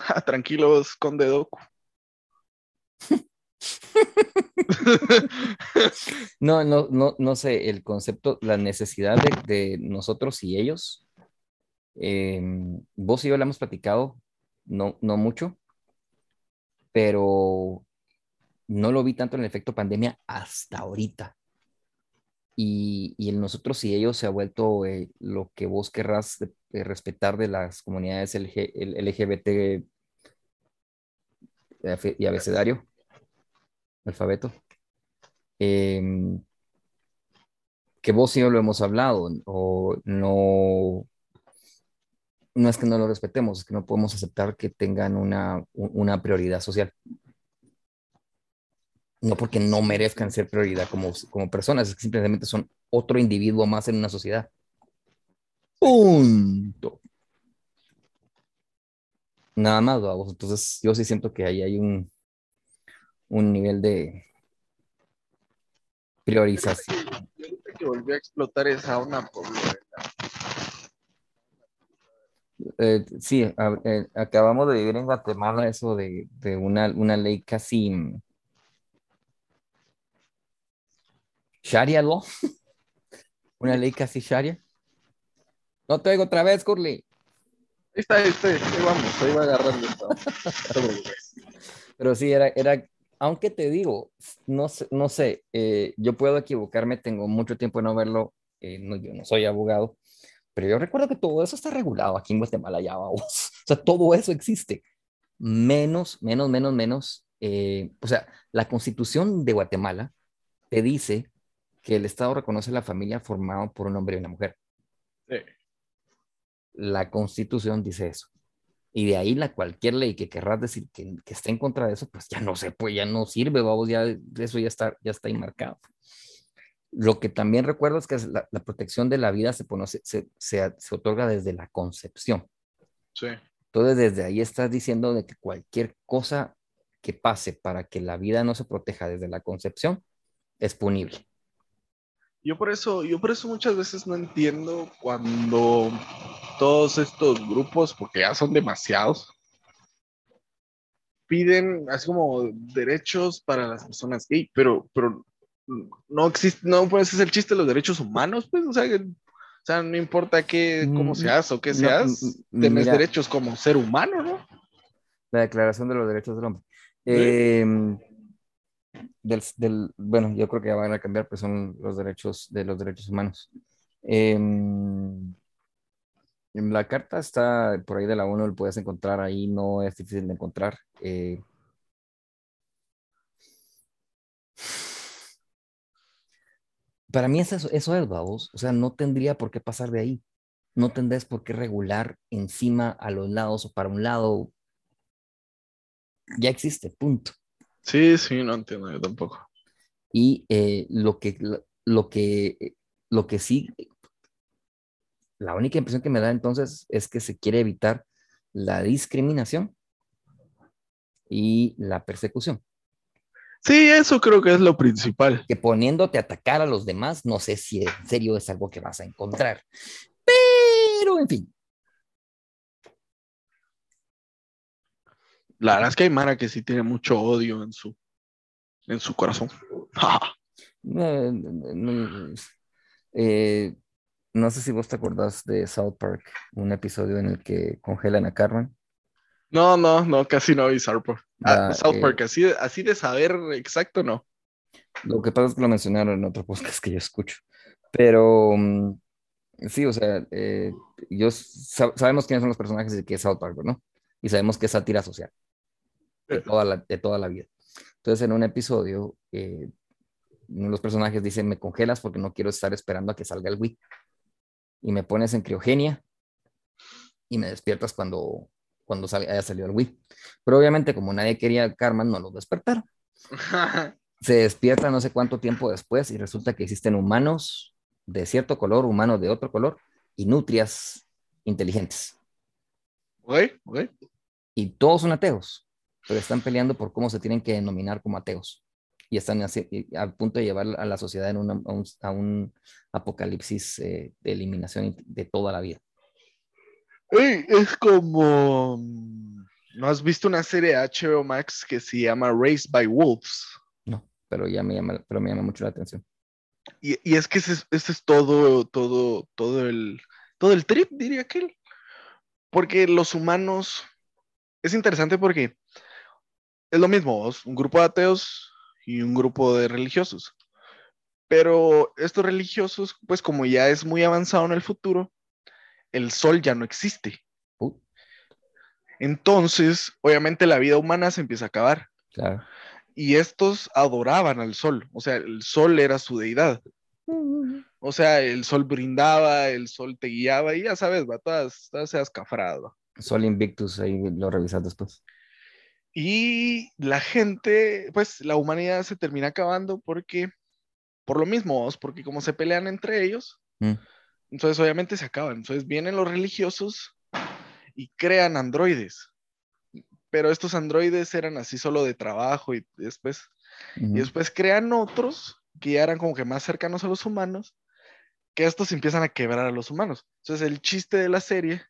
Ah, tranquilos, Conde Doku. no, no, no, no sé, el concepto, la necesidad de, nosotros y ellos. Em, vos y yo lo hemos platicado, no, no mucho, pero no lo vi tanto en el efecto pandemia hasta ahorita y, y nosotros y ellos se ha vuelto eh, lo que vos querrás respetar de las comunidades LGBT y abecedario, alfabeto. Em, que vos y yo lo hemos hablado, o no, no es que no lo respetemos, es que no podemos aceptar que tengan una, una prioridad social no porque no merezcan ser prioridad como, como personas, es que simplemente son otro individuo más en una sociedad. Punto. Nada más, vamos. Entonces, yo sí siento que ahí hay un, un nivel de priorización. Yo que volvió a explotar esa una por eh, sí, eh, acabamos de vivir en Guatemala eso de, de una, una ley casi Sharia law, una ley casi Sharia. No te oigo otra vez, Curly. Ahí está, ahí está, ahí vamos, ahí va agarrando Pero sí, era, era, aunque te digo, no sé, no sé eh, yo puedo equivocarme, tengo mucho tiempo de no verlo, eh, no, yo no soy abogado, pero yo recuerdo que todo eso está regulado aquí en Guatemala ya, vamos. O sea, todo eso existe. Menos, menos, menos, menos. Eh, o sea, la constitución de Guatemala te dice que el Estado reconoce la familia formada por un hombre y una mujer. La Constitución dice eso. Y de ahí la cualquier ley que querrás decir que, que esté en contra de eso, pues ya no se puede, ya no sirve, vamos, ya eso ya está, ya está ahí marcado. Lo que también recuerdo es que la, protección de la vida se, se, se, otorga desde la concepción. Sí. Entonces, desde ahí estás diciendo de que cualquier cosa que pase para que la vida no se proteja desde la concepción es punible. Yo por eso, yo por eso muchas veces no entiendo cuando todos estos grupos, porque ya son demasiados, piden así como derechos para las personas gay, pero, pero no existe, no puede ser el chiste de los derechos humanos, pues, o sea, o sea no importa qué, cómo mm, seas o qué seas, tienes derechos como ser humano, ¿no? La Declaración de los Derechos del Hombre. Em, del, bueno, yo creo que ya van a cambiar, pues son los derechos de los derechos humanos. Em, la carta está por ahí de la ONU, lo puedes encontrar ahí, no es difícil de encontrar. Eh, para mí eso, eso es, vamos. O sea, no tendría por qué pasar de ahí. No tendrías por qué regular encima a los lados o para un lado. Ya existe, punto. Sí, sí, no entiendo yo tampoco. Y eh, lo, que, lo, que, lo que sí, la única impresión que me da entonces es que se quiere evitar la discriminación y la persecución. Sí, eso creo que es lo principal. Que poniéndote a atacar a los demás, no sé si en serio es algo que vas a encontrar. Pero, en fin. La verdad es que hay Mara que sí tiene mucho odio en su, en su corazón. Eh, no sé si vos te acordás de South Park, un episodio en el que congelan a Carmen. No, no, no, casi no vi South Park. Ah, South eh, Park, así, así de saber exacto, no. Lo que pasa es que lo mencionaron en otro podcast que yo escucho. Pero mm, sí, o sea, eh, yo sabemos quiénes son los personajes de que es South Park, ¿no? Y sabemos que es sátira social de toda la, de toda la vida. Entonces, en un episodio, eh, uno de los personajes dice, me congelas porque no quiero estar esperando a que salga el Wii. Y me pones en criogenia y me despiertas cuando, cuando haya salido el Wii. Pero obviamente, como nadie quería Carmen, no lo despertaron. Se despierta no sé cuánto tiempo después y resulta que existen humanos de cierto color, humanos de otro color y nutrias inteligentes. Y todos son ateos, pero están peleando por cómo se tienen que denominar como ateos. Y están a punto de llevar a la sociedad a, un, apocalipsis eh, de eliminación de toda la vida es como. ¿No has visto una serie de HBO Max que se llama Race by Wolves? No, pero ya me llama, pero me llama mucho la atención. Y, y es que ese, es todo, todo, todo el, todo el trip, diría aquel. Porque los humanos. Es interesante porque es lo mismo, un grupo de ateos y un grupo de religiosos. Pero estos religiosos, pues como ya es muy avanzado en el futuro, el sol ya no existe. Uh. Entonces, obviamente la vida humana se empieza a acabar. Y estos adoraban al sol, o sea, el sol era su deidad. O sea, el sol brindaba, el sol te guiaba y ya sabes, va, todas, todas seas cafrado. Sol Invictus, ahí lo revisas después. Y la gente, pues la humanidad se termina acabando porque, por lo mismo, porque como se pelean entre ellos, mm. Entonces, obviamente se acaban. Entonces, vienen los religiosos y crean androides. Pero estos androides eran así solo de trabajo y después, y después crean otros que ya eran como que más cercanos a los humanos, que estos empiezan a quebrar a los humanos. Entonces, el chiste de la serie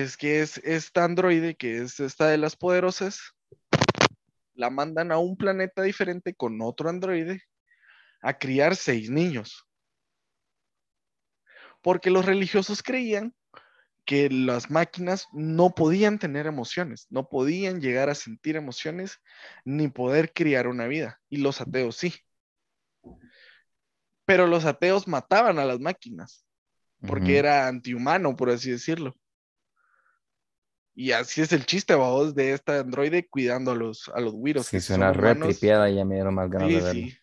es que es esta androide, que es esta de las poderosas, la mandan a un planeta diferente con otro androide a criar seis niños porque los religiosos creían que las máquinas no podían tener emociones, no podían llegar a sentir emociones ni poder criar una vida, y los ateos sí. Pero los ateos mataban a las máquinas, porque era antihumano, por así decirlo. Y así es el chiste, vos, de esta androide cuidando a los, a los güiros. Sí, suena re tripiada y ya me dieron más ganas de verlo. Sí.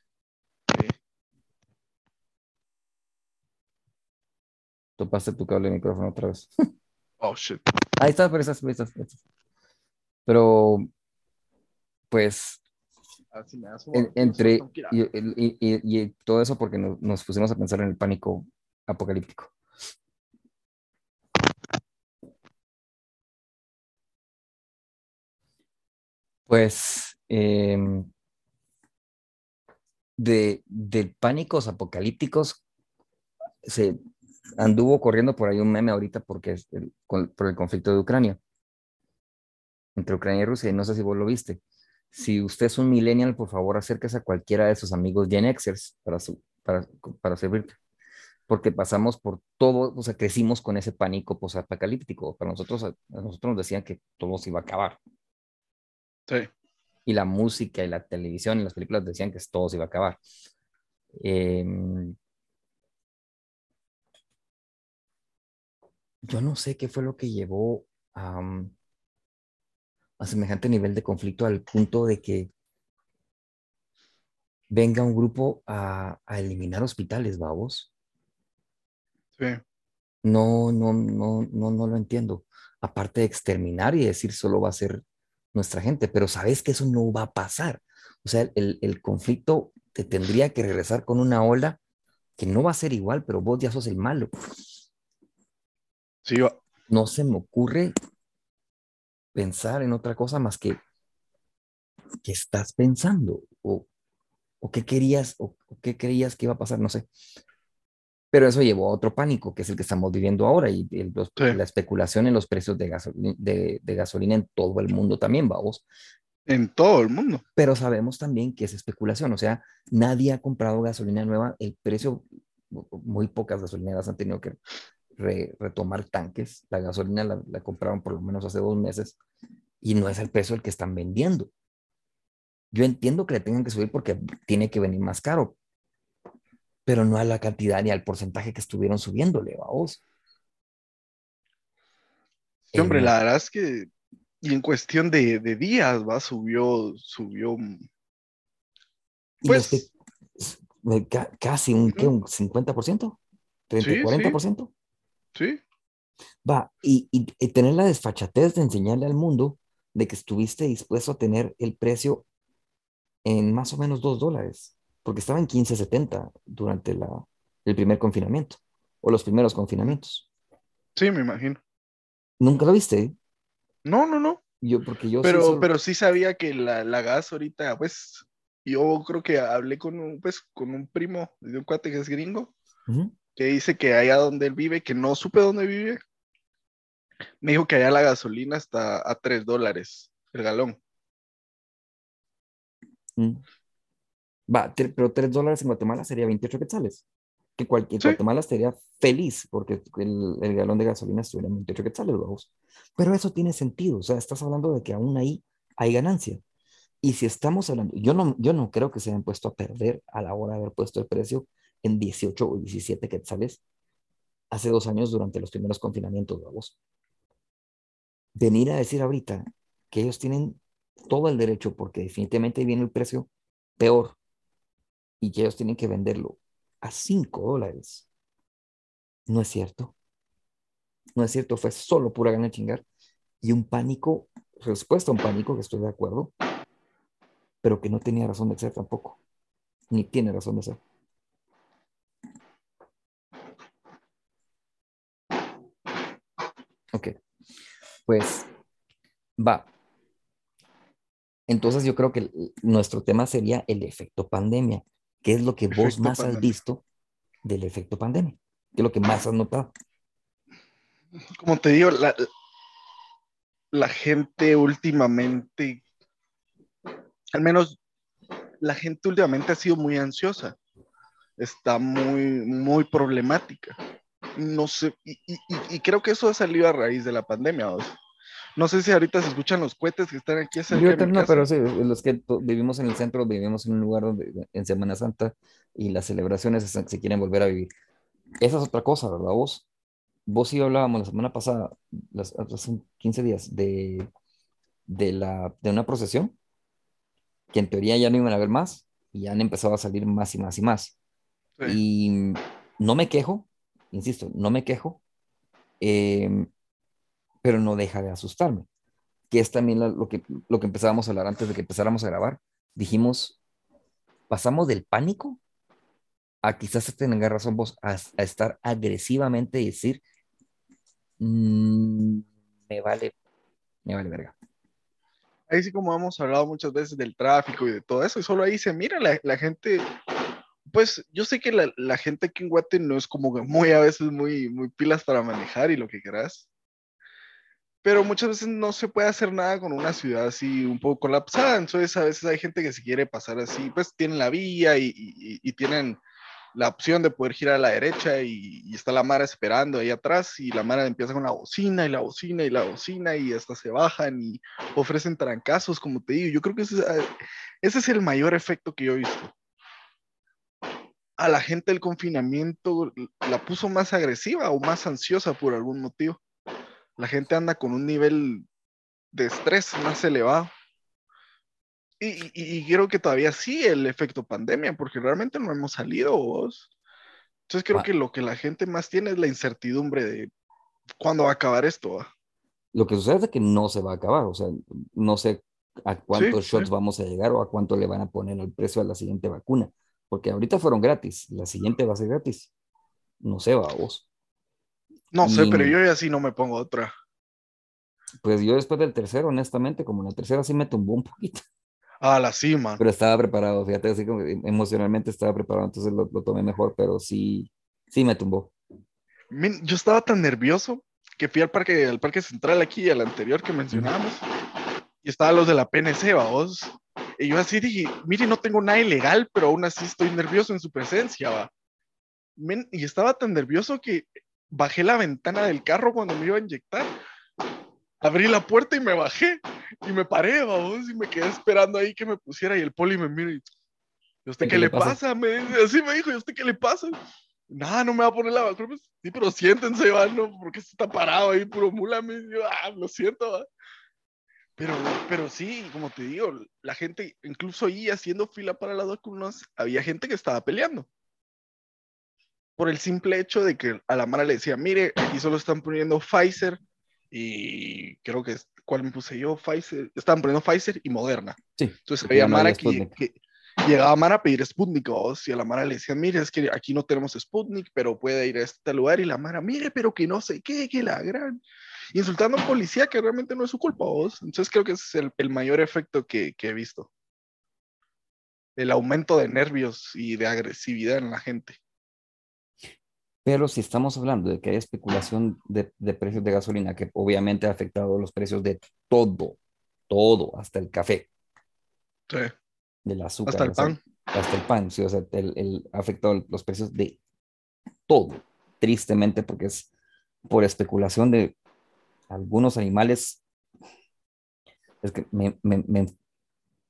Topaste tu cable de micrófono otra vez. Oh, shit. Ahí está, pero estás, ahí estás, Pero, pues, Así me En- entre, y, y- y- y todo eso porque nos, nos pusimos a pensar en el pánico apocalíptico. Pues de, de pánicos apocalípticos se anduvo corriendo por ahí un meme ahorita porque es por el conflicto de Ucrania, entre Ucrania y Rusia, y no sé si vos lo viste. Si usted es un millennial, por favor acérquese a cualquiera de sus amigos Gen Xers para, su, para, para servirte. Porque pasamos por todo, o sea, crecimos con ese pánico posapocalíptico. Para nosotros, a nosotros nos decían que todo se iba a acabar. Sí. y la música y la televisión y las películas decían que todo se iba a acabar. Em, yo no sé qué fue lo que llevó a, um, a semejante nivel de conflicto al punto de que venga un grupo a, a eliminar hospitales, babos. Sí. No, no, no, no, no lo entiendo. Aparte de exterminar y decir solo va a ser nuestra gente, pero sabes que eso no va a pasar. O sea, el, el conflicto te tendría que regresar con una ola que no va a ser igual, pero vos ya sos el malo. Sí, No se me ocurre pensar en otra cosa más que qué estás pensando o, o qué querías o, o qué creías que iba a pasar, no sé. Pero eso llevó a otro pánico, que es el que estamos viviendo ahora, y el- los- Sí. la especulación en los precios de, gasoli- de, de gasolina en todo el mundo también, vamos. en todo el mundo. Pero sabemos también que es especulación, o sea, nadie ha comprado gasolina nueva, el precio, muy pocas gasolineras han tenido que re- retomar tanques, la gasolina la, la compraron por lo menos hace dos meses y no es el precio el que están vendiendo. Yo entiendo que le tengan que subir porque tiene que venir más caro, pero no a la cantidad ni al porcentaje que estuvieron subiéndole, vamos. Sí, hombre, Eh, la verdad es que, y en cuestión de, de días, va, subió, subió, pues, ca- casi un, ¿qué? un 50%, 30, Sí, sí. 40%. sí, Va, y, y- y tener la desfachatez de enseñarle al mundo de que estuviste dispuesto a tener el precio en más o menos 2 dólares, porque estaba en 15.70 durante la, el primer confinamiento o los primeros confinamientos. sí, me imagino. ¿Nunca lo viste? No, no, no. Yo, porque yo sí Pero, solo- pero sí sabía que la, la gas ahorita, pues, yo creo que hablé con un, pues, con un primo de un cuate que es gringo, que dice que allá donde él vive, que no supe dónde vive, me dijo que allá la gasolina está a 3 dólares el galón. Mm. Va, pero 3 dólares en Guatemala sería 28 quetzales. Que cualquier Sí. Guatemala estaría feliz porque el, el galón de gasolina estuviera en 28 quetzales, vamos. Pero eso tiene sentido, o sea, estás hablando de que aún ahí hay ganancia. Y si estamos hablando, yo no, yo no creo que se hayan puesto a perder a la hora de haber puesto el precio en 18 o 17 quetzales hace dos años durante los primeros confinamientos, vamos. Venir a decir ahorita que ellos tienen todo el derecho porque definitivamente viene el precio peor y que ellos tienen que venderlo a 5 dólares. No es cierto. No es cierto, fue solo pura gana de chingar y un pánico, respuesta a un pánico que estoy de acuerdo, pero que no tenía razón de ser tampoco, ni tiene razón de ser. Ok, pues va. Entonces yo creo que nuestro tema sería el efecto pandemia. ¿Qué es lo que vos Efecto más has visto del efecto pandemia? ¿Qué es lo que más has notado? Como te digo, la, la gente últimamente, al menos la gente últimamente ha sido muy ansiosa, está muy, muy problemática. No sé, y, y- y- y creo que eso ha salido a raíz de la pandemia. o sea, No sé si ahorita se escuchan los cohetes que están aquí cerca Yo de mi no, casa. pero sí, los que vivimos en el centro, vivimos en un lugar donde en Semana Santa y las celebraciones se, se quieren volver a vivir. Esa es otra cosa, ¿verdad? Vos, vos y yo hablábamos la semana pasada, las, hace 15 días, de, de, la, de una procesión que en teoría ya no iban a haber más y han empezado a salir más y más y más. Sí. Y no me quejo, insisto, no me quejo, eh, pero no deja de asustarme, que es también lo, que, lo que empezábamos a hablar antes de que empezáramos a grabar, dijimos, pasamos del pánico a quizás tengan razón vos, a, estar agresivamente y decir, mm, me vale, me vale verga. Ahí sí como hemos hablado muchas veces del tráfico y de todo eso, y solo ahí se mira la, la gente, pues yo sé que la, la, gente aquí en Guate no es como muy a veces muy, muy pilas para manejar y lo que quieras, pero muchas veces no se puede hacer nada con una ciudad así un poco colapsada, entonces a veces hay gente que si quiere pasar así, pues tienen la vía y, y, y tienen la opción de poder girar a la derecha y, está la Mara esperando ahí atrás y la Mara empieza con la bocina y la bocina y la bocina y hasta se bajan y ofrecen trancazos, como te digo. Yo creo que ese, ah, ese es el mayor efecto que yo he visto. A la gente el confinamiento la puso más agresiva o más ansiosa por algún motivo. La gente anda con un nivel de estrés más elevado. Y, creo que todavía sí el efecto pandemia, porque realmente no hemos salido vos. Entonces creo ah. que lo que la gente más tiene es la incertidumbre de cuándo va a acabar esto. Lo que sucede es que no se va a acabar, o sea, no sé a cuántos shots vamos a llegar o a cuánto le van a poner el precio a la siguiente vacuna, porque ahorita fueron gratis, la siguiente va a ser gratis. No sé, va vos. No sé, pero yo ya sí no me pongo otra. Pues yo después del tercero, honestamente, como la tercera sí me tumbó un poquito a la cima. Pero estaba preparado, fíjate, así como emocionalmente estaba preparado, entonces lo, tomé mejor, pero sí, sí me tumbó. Yo estaba tan nervioso que fui al parque, al parque central aquí, al anterior que mencionábamos, y estaban los de la PNC, vamos. Y yo así dije, mire, no tengo nada ilegal, pero aún así estoy nervioso en su presencia, va. y estaba tan nervioso que bajé la ventana del carro cuando me iba a inyectar. Abrí la puerta y me bajé. Y me paré, vamos, y me quedé esperando ahí que me pusiera. Y el poli me mira y, ¿y usted qué, le pasa? Me, así me dijo, ¿y usted qué le pasa? Nada, no me va a poner la vacuna. Sí, pero siéntense, va, no, porque se está parado ahí, puro mula. Me yo, ah, lo siento, va. Pero, pero sí, como te digo, la gente, incluso ahí haciendo fila para las vacunas, había gente que estaba peleando. Por el simple hecho de que a la Mara le decía, mire, aquí solo están poniendo Pfizer y creo que ¿cuál me puse yo? Pfizer, estaban poniendo Pfizer y Moderna. Sí. Entonces había Mara que, que, llegaba Mara a pedir Sputnik, o si a la Mara le decían, mire, es que aquí no tenemos Sputnik, pero puede ir a este lugar, y la Mara, mire, pero que no sé qué, que la gran... Insultando a policía que realmente no es su culpa, vos. Entonces creo que ese es el, el mayor efecto que, que he visto. El aumento de nervios y de agresividad en la gente. Pero si estamos hablando de que hay especulación de, precios de gasolina, que obviamente ha afectado los precios de todo, todo, hasta el café. Sí. Del azúcar. Hasta el pan. hasta el pan, sí, o sea, el, ha afectado los precios de todo, tristemente, porque es por especulación de algunos animales. Es que me, me, me,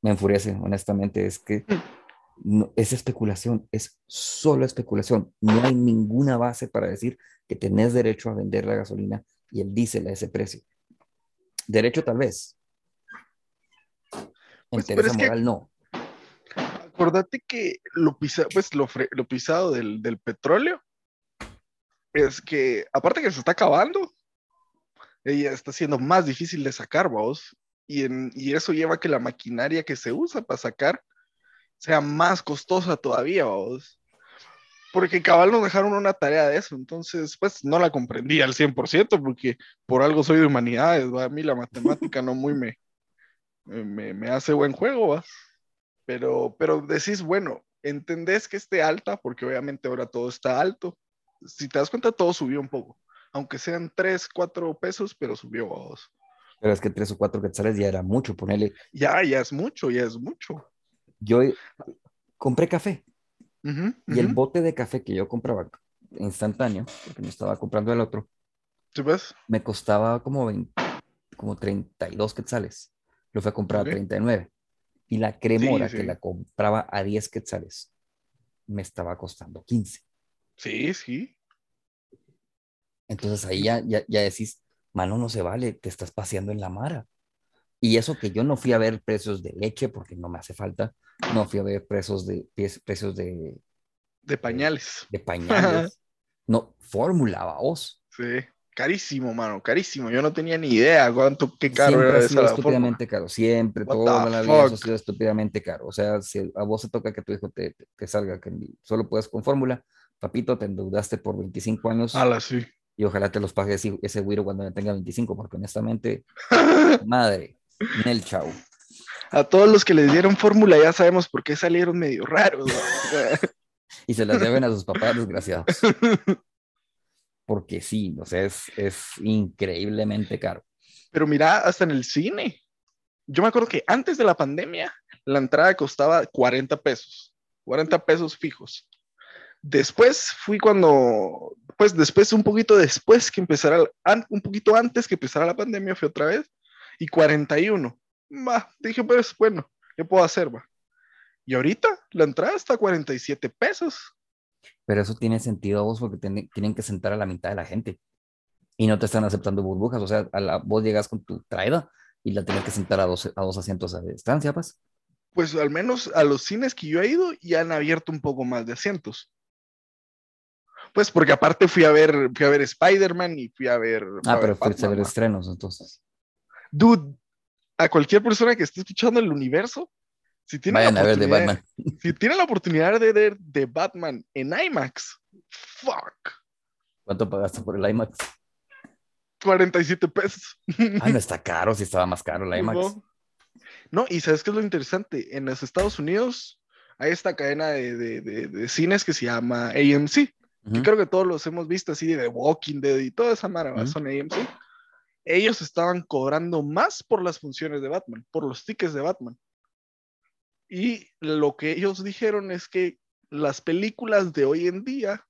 me enfurece, honestamente, es que mm no, es especulación, es solo especulación. No hay ninguna base para decir que tenés derecho a vender la gasolina y el diésel a ese precio. Derecho tal vez. Pues, moral no. Acordate que lo, pisa, pues, lo, lo pisado del, del, petróleo es que, aparte que se está acabando, ella está siendo más difícil de sacar, vos. Y, en, y eso lleva a que la maquinaria que se usa para sacar sea más costosa todavía, vamos. Porque cabal nos dejaron una tarea de eso, entonces pues no la comprendí al 100% porque por algo soy de humanidades, ¿va? a mí la matemática no muy me, me, me hace buen juego, ¿va? Pero, pero decís, bueno, entendés que esté alta porque obviamente ahora todo está alto. Si te das cuenta, todo subió un poco, aunque sean 3, 4 pesos, pero subió, vamos. Pero es que 3 o 4 quetzales ya era mucho, ponele. Ya, ya es mucho, ya es mucho yo compré café y el bote de café que yo compraba instantáneo, porque no estaba comprando el otro, me costaba como, 20, como 32 quetzales. Lo fui a comprar a 39. Y la cremora que la compraba a 10 quetzales me estaba costando 15. Sí, sí. Entonces ahí ya, ya, ya decís, mano, no se vale, te estás paseando en la mara. Y eso que yo no fui a ver precios de leche porque no me hace falta, no fui a ver precios de precios de de pañales. De, pañales. no, fórmula, vos. Sí, Carísimo, mano, carísimo. Yo no tenía ni idea cuánto, qué caro siempre era ha sido estúpidamente caro, siempre, What toda la vida eso ha sido estúpidamente caro. O sea, si a vos te toca que tu hijo te, salga, que solo puedes con fórmula, papito, te endeudaste por 25 años. Ala, sí. y ojalá te los pague ese, ese güiro cuando ya tenga 25, porque honestamente, madre, en el chau. A todos los que les dieron fórmula ya sabemos por qué salieron medio raros. ¿no? Y se las deben a sus papás desgraciados. Porque sí, o sea, es, es increíblemente caro. Pero mira, hasta en el cine. Yo me acuerdo que antes de la pandemia, la entrada costaba 40 pesos. 40 pesos fijos. Después fui cuando, pues después, un poquito después que empezara, un poquito antes que empezara la pandemia, fui otra vez, y 41. Va, dije, pues bueno, ¿qué puedo hacer, va? Y ahorita la entrada está a 47 pesos. Pero eso tiene sentido a vos porque tiene- tienen que sentar a la mitad de la gente. Y no te están aceptando burbujas. O sea, a la, vos llegas con tu traída y la tienes que sentar a dos, a dos asientos a distancia, pues. Pues al menos a los cines que yo he ido ya han abierto un poco más de asientos. Pues porque aparte fui a ver, fui a ver Spider-Man y fui a ver. Ah, a pero ver fuiste a ver estrenos, entonces. Dude, a cualquier persona que esté escuchando el universo, si tiene Vayan la a ver de oportunidad- Batman. Si tiene la oportunidad de ver de Batman en IMAX, fuck, ¿Cuánto pagaste por el IMAX? 47 pesos. Ah, no está caro, si estaba más caro el IMAX. No. No, y ¿sabes qué es lo interesante? En los Estados Unidos hay esta cadena de, de- de- de cines que se llama AMC. que Ujú. creo que todos los hemos visto así de The Walking Dead y toda esa mara ¿va? Ujú. son AMC. Ellos estaban cobrando más por las funciones de Batman, por los tickets de Batman. Y lo que ellos dijeron es que las películas de hoy en día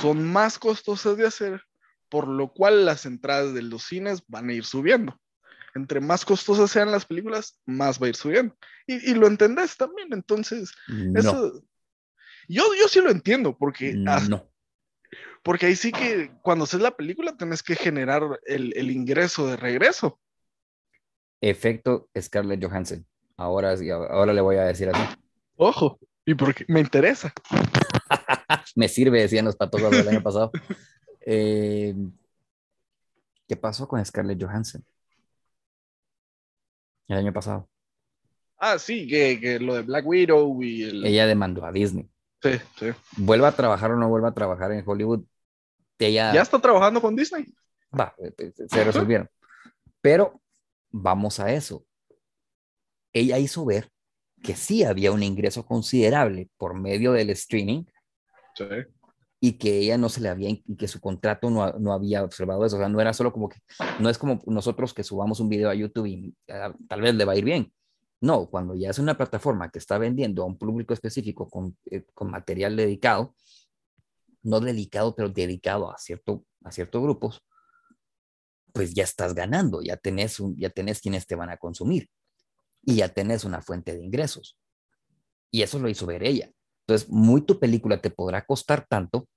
son más costosas de hacer, por lo cual las entradas de los cines van a ir subiendo. Entre más costosas sean las películas, más va a ir subiendo. Y, y lo entendés también, entonces, No, eso... Yo, yo sí lo entiendo, porque hasta- no. Porque ahí sí que cuando haces la película tenés que generar el, el ingreso de regreso. Efecto Scarlett Johansson. Ahora, ahora le voy a decir así. Ojo, y porque me interesa. Me sirve, decían los patojos del año pasado. Eh, ¿Qué pasó con Scarlett Johansson? El año pasado. Ah, sí, que, que lo de Black Widow y el... Ella demandó a Disney. Sí, sí. Vuelva a trabajar o no vuelva a trabajar en Hollywood. Ella Ya está trabajando con Disney. va, eh, eh, se resolvieron. Pero vamos a eso. Ella hizo ver que sí había un ingreso considerable por medio del streaming Sí. y que ella no se le había, y que su contrato no, no había observado eso. O sea, no era solo como que, no es como nosotros que subamos un video a YouTube y ah, tal vez le va a ir bien. No, cuando ya es una plataforma que está vendiendo a un público específico con, eh, con material dedicado, no dedicado, pero dedicado a, cierto, a ciertos grupos, pues ya estás ganando, ya tenés, un, ya tenés quienes te van a consumir y ya tenés una fuente de ingresos. Y eso lo hizo ver ella. Entonces, muy tu película te podrá costar tanto,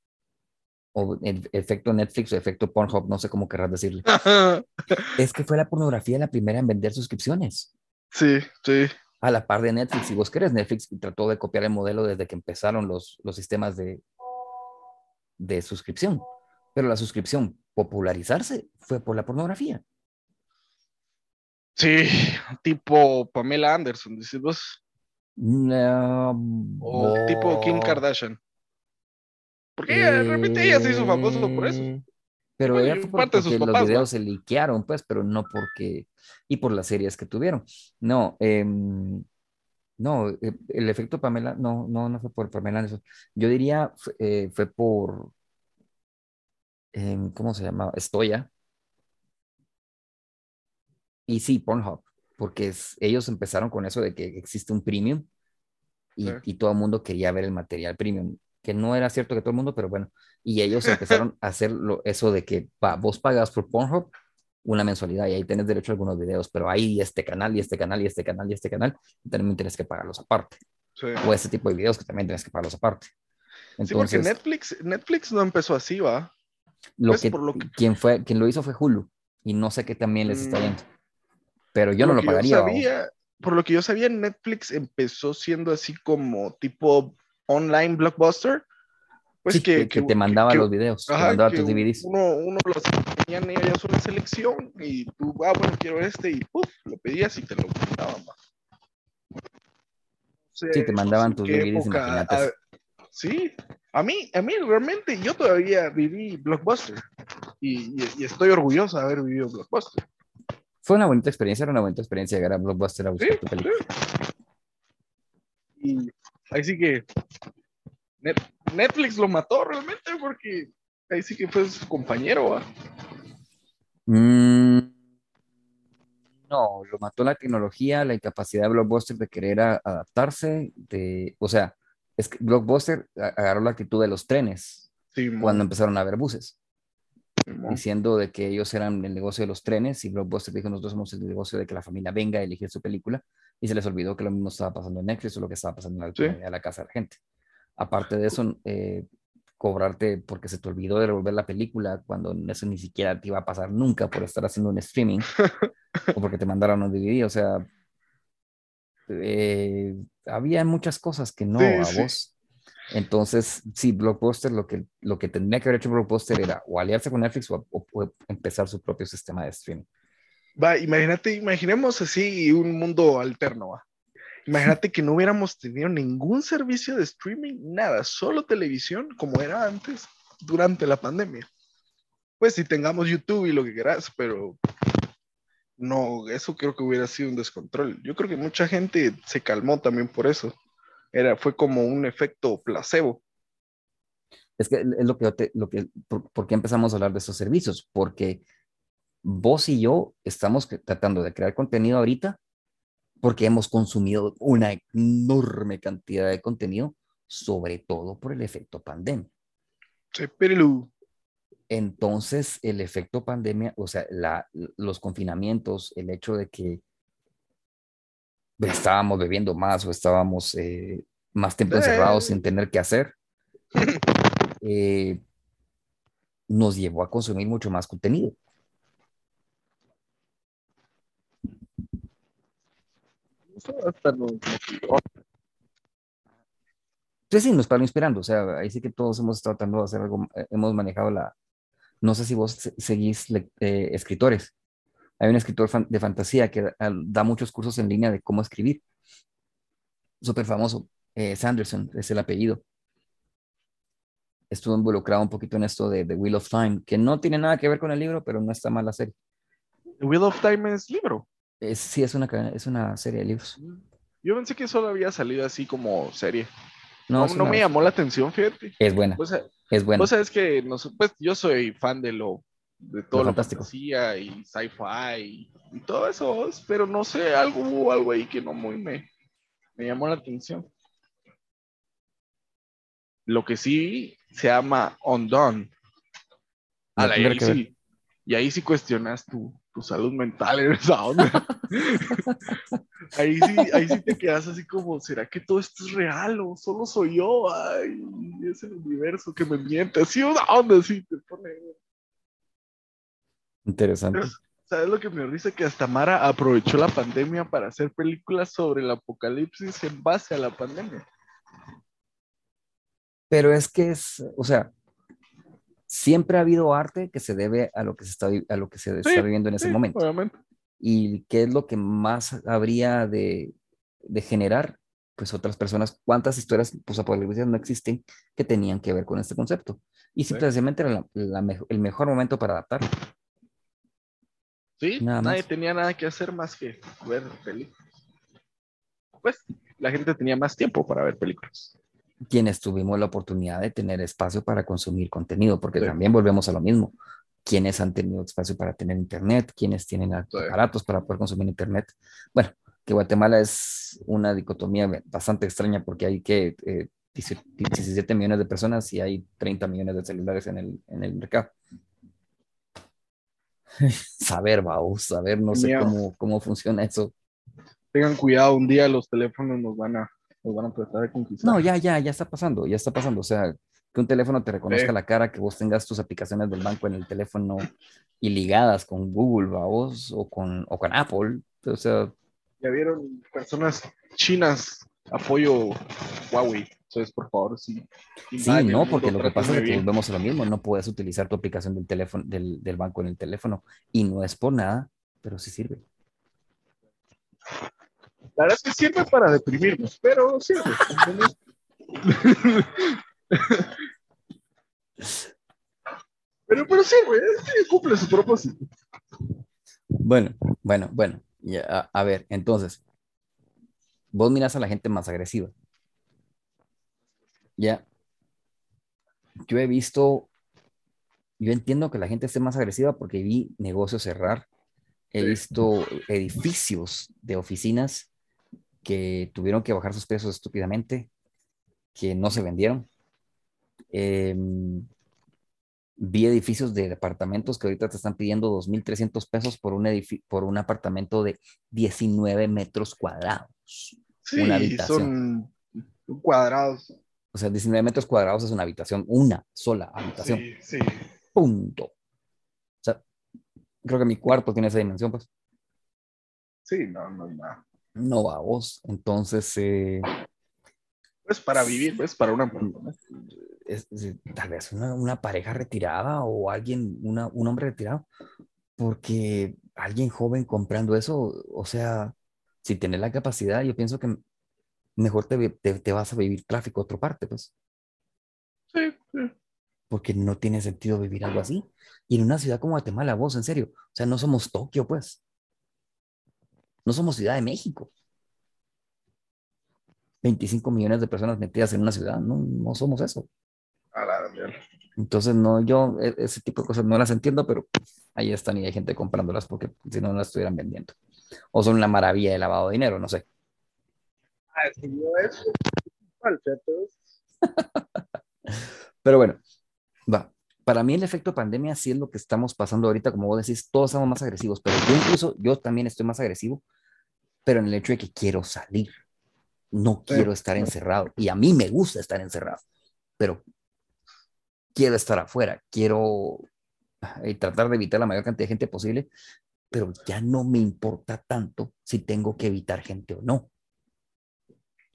o el efecto Netflix o efecto Pornhub, no sé cómo querrás decirle. Es que fue la pornografía la primera en vender suscripciones, sí, sí. a la par de Netflix. Si vos querés, Netflix trató de copiar el modelo desde que empezaron los, los sistemas de, de suscripción. Pero la suscripción popularizarse fue por la pornografía. Sí, tipo Pamela Anderson, decís vos. No, O tipo Kim Kardashian. Porque de repente ella se hizo famosa por eso. Pero Bueno, ella fue de porque los videos se liquearon, pues, pero no porque, y por las series que tuvieron. No, em, no, eh, el efecto Pamela, no, no, no fue por Pamela Anderson. Yo diría, f- eh, fue por, em, ¿cómo se llama? Estoya. Y sí, Pornhub, porque es- ellos empezaron con eso de que existe un premium y, Sí. y todo el mundo quería ver el material premium, que no era cierto que todo el mundo, pero bueno, y ellos empezaron a hacer lo- eso de que va, vos pagas por Pornhub una mensualidad y ahí tenés derecho a algunos videos, pero hay este canal y este canal y este canal y este canal, y también tienes que pagarlos aparte, Sí. o este tipo de videos que también tienes que pagarlos aparte. Sí, porque Entonces, Netflix, Netflix no empezó así, va. lo pues, que, por lo que- quien fue, quien lo hizo fue Hulu, y no sé qué también les está Mm. yendo, pero yo no lo pagaría. sabía- por lo que yo sabía, Netflix empezó siendo así como tipo online blockbuster Pues Sí, que, que, te mandaba que- los videos, te ajá, mandaba que tus DVDs. Uno, uno los tenían ellos una selección y tú, ah, bueno, quiero este y puf, lo pedías y te lo mandaban. va. Sí, te mandaban tus ¿qué DVDs, época? imagínate. Ah, sí, a mí, a mí realmente, yo todavía viví Blockbuster y, y- y estoy orgulloso de haber vivido Blockbuster. Fue una bonita experiencia, era una bonita experiencia llegar a Blockbuster a Sí, buscar tu película. Y ahí sí que Net- Netflix lo mató realmente porque ahí sí que fue su compañero. ¿va? Mm, no, lo mató la tecnología, la incapacidad de Blockbuster de querer a- adaptarse, de, o sea, es que Blockbuster agarró la actitud de los trenes Sí, cuando empezaron a haber buses, diciendo de que ellos eran el negocio de los trenes y Blockbuster dijo nosotros somos el negocio de que la familia venga a elegir su película y se les olvidó que lo mismo estaba pasando en Netflix o lo que estaba pasando en la, Sí. en la casa de la gente. Aparte de eso, eh, cobrarte porque se te olvidó de devolver la película cuando eso ni siquiera te iba a pasar nunca por estar haciendo un streaming o porque te mandaron un DVD, o sea, eh, había muchas cosas que no Sí, a sí. vos. Entonces, sí, Blockbuster lo que, lo que tendría que haber hecho Blockbuster era o aliarse con Netflix o, o- o empezar su propio sistema de streaming. Va, imagínate, imaginemos así un mundo alterno, va. Imagínate que no hubiéramos tenido ningún servicio de streaming, nada, solo televisión como era antes, durante la pandemia. Pues si tengamos YouTube y lo que quieras, pero no, eso creo que hubiera sido un descontrol. Yo creo que mucha gente se calmó también por eso. Era, fue como un efecto placebo. Es que es lo que, te- lo que por, ¿por qué empezamos a hablar de estos servicios? Porque vos y yo estamos tratando de crear contenido ahorita porque hemos consumido una enorme cantidad de contenido, sobre todo por el efecto pandemia. Sí, pero Entonces, el efecto pandemia, o sea, la- los confinamientos, el hecho de que estábamos bebiendo más o estábamos eh, más tiempo Eh. encerrados sin tener que hacer, eh, nos llevó a consumir mucho más contenido. Eso sí, nos paró inspirando, o sea, ahí sí que todos hemos estado tratando de hacer algo, eh, hemos manejado la, no sé si vos se- seguís eh, escritores. Hay un escritor de fantasía que da, da muchos cursos en línea de cómo escribir. Súper famoso, eh, Sanderson es el apellido. Estuvo involucrado un poquito en esto de The Wheel of Time, que no tiene nada que ver con el libro, pero no está mal la serie. The Wheel of Time es libro. Es- sí, es una, es una serie de libros. Yo pensé que solo había salido así como serie. No, No, es, me llamó la atención, fíjate. es buena, O sea, es buena. vos sabes que nos- pues, yo soy fan de lo de todo Lo lo, fantástico. fantasía y sci-fi y, y todo eso, pero no sé, algo hubo algo ahí que no muy me, me llamó la atención. Lo que sí se llama Undone. No Ala, y, tendrá ahí que sí, y ahí sí cuestionas tu, tu salud mental en esa onda. ahí, sí, ahí sí te quedas así como, ¿será que todo esto es real o solo soy yo? Ay, es el universo que me miente. Así una onda así te pone. Interesante. Pero, ¿Sabes lo que me risa? Que hasta Mara aprovechó la pandemia para hacer películas sobre el apocalipsis en base a la pandemia. Pero es que es, o sea, siempre ha habido arte que se debe a lo que se está, a lo que se está viviendo en ese Sí, momento. Obviamente. ¿Y qué es lo que más habría de, de generar? Pues otras personas, ¿cuántas historias pues, apocalípticas no existen que tenían que ver con este concepto? Y Sí. simplemente era la- la mejo- el mejor momento para adaptarlo. Sí, Nada nadie más. tenía nada que hacer más que ver películas. Pues la gente tenía más tiempo para ver películas. Quienes tuvimos la oportunidad de tener espacio para consumir contenido, porque Sí. también volvemos a lo mismo. Quienes han tenido espacio para tener internet, quienes tienen Sí. aparatos para poder consumir internet. Bueno, que Guatemala es una dicotomía bastante extraña porque hay que eh, 17 millones de personas y hay 30 millones de celulares en el, en el mercado. saber, vamos, saber, no sé cómo, cómo funciona eso. Tengan cuidado, un día los teléfonos nos van a, nos van a tratar de conquistar. No, ya, ya, ya está pasando, ya está pasando. O sea, que un teléfono te reconozca Sí. la cara, que vos tengas tus aplicaciones del banco en el teléfono y ligadas con Google, vos, o con, o con Apple. O sea, Ya vieron personas chinas, apoyo Huawei. Entonces, por favor, sí. Sí, no, porque lo que pasa es que volvemos a lo mismo, no puedes utilizar tu aplicación del teléfono, del, del banco en el teléfono, y no es por nada, pero sí sirve. La verdad es que sirve para deprimirnos, pero sirve. pero, pero sirve, cumple su propósito. Bueno, bueno, bueno. a, a ver, entonces, vos miras a la gente más agresiva ya. Yo he visto, yo entiendo que la gente esté más agresiva porque vi negocios cerrar. He visto edificios de oficinas que tuvieron que bajar sus precios estúpidamente, que no se vendieron. Em, vi edificios de departamentos que ahorita te están pidiendo 2.300 pesos por un, por un apartamento de 19 metros cuadrados. Sí, una habitación. son cuadrados. O sea, 19 metros cuadrados es una habitación, una sola habitación. Sí, sí. Punto. O sea, creo que mi cuarto tiene esa dimensión, pues. Sí, no, no hay nada. No va vos. Entonces. Eh, pues para vivir, pues para una. Es, tal vez una, pareja retirada o alguien, una, un hombre retirado. Porque alguien joven comprando eso, o sea, si tiene la capacidad, yo pienso que mejor te, te, vas a vivir tráfico a otra parte, pues. Sí, sí. Porque no tiene sentido vivir algo así. Y en una ciudad como Guatemala, vos, en serio, o sea, no somos Tokio, pues. No somos Ciudad de México. 25 millones de personas metidas en una ciudad, no, no somos eso. A la Entonces, no, yo e, ese tipo de cosas no las entiendo, pero ahí están y hay gente comprándolas porque si no, no las estuvieran vendiendo. O son una maravilla de lavado de dinero, no sé. Pero bueno, va. Para mí el efecto pandemia sí es lo que estamos pasando ahorita, como vos decís, todos somos más agresivos, pero yo incluso, yo también estoy más agresivo, pero en el hecho de que quiero salir, no quiero estar encerrado, y a mí me gusta estar encerrado, pero quiero estar afuera, quiero eh, tratar de evitar la mayor cantidad de gente posible, pero ya no me importa tanto si tengo que evitar gente o no.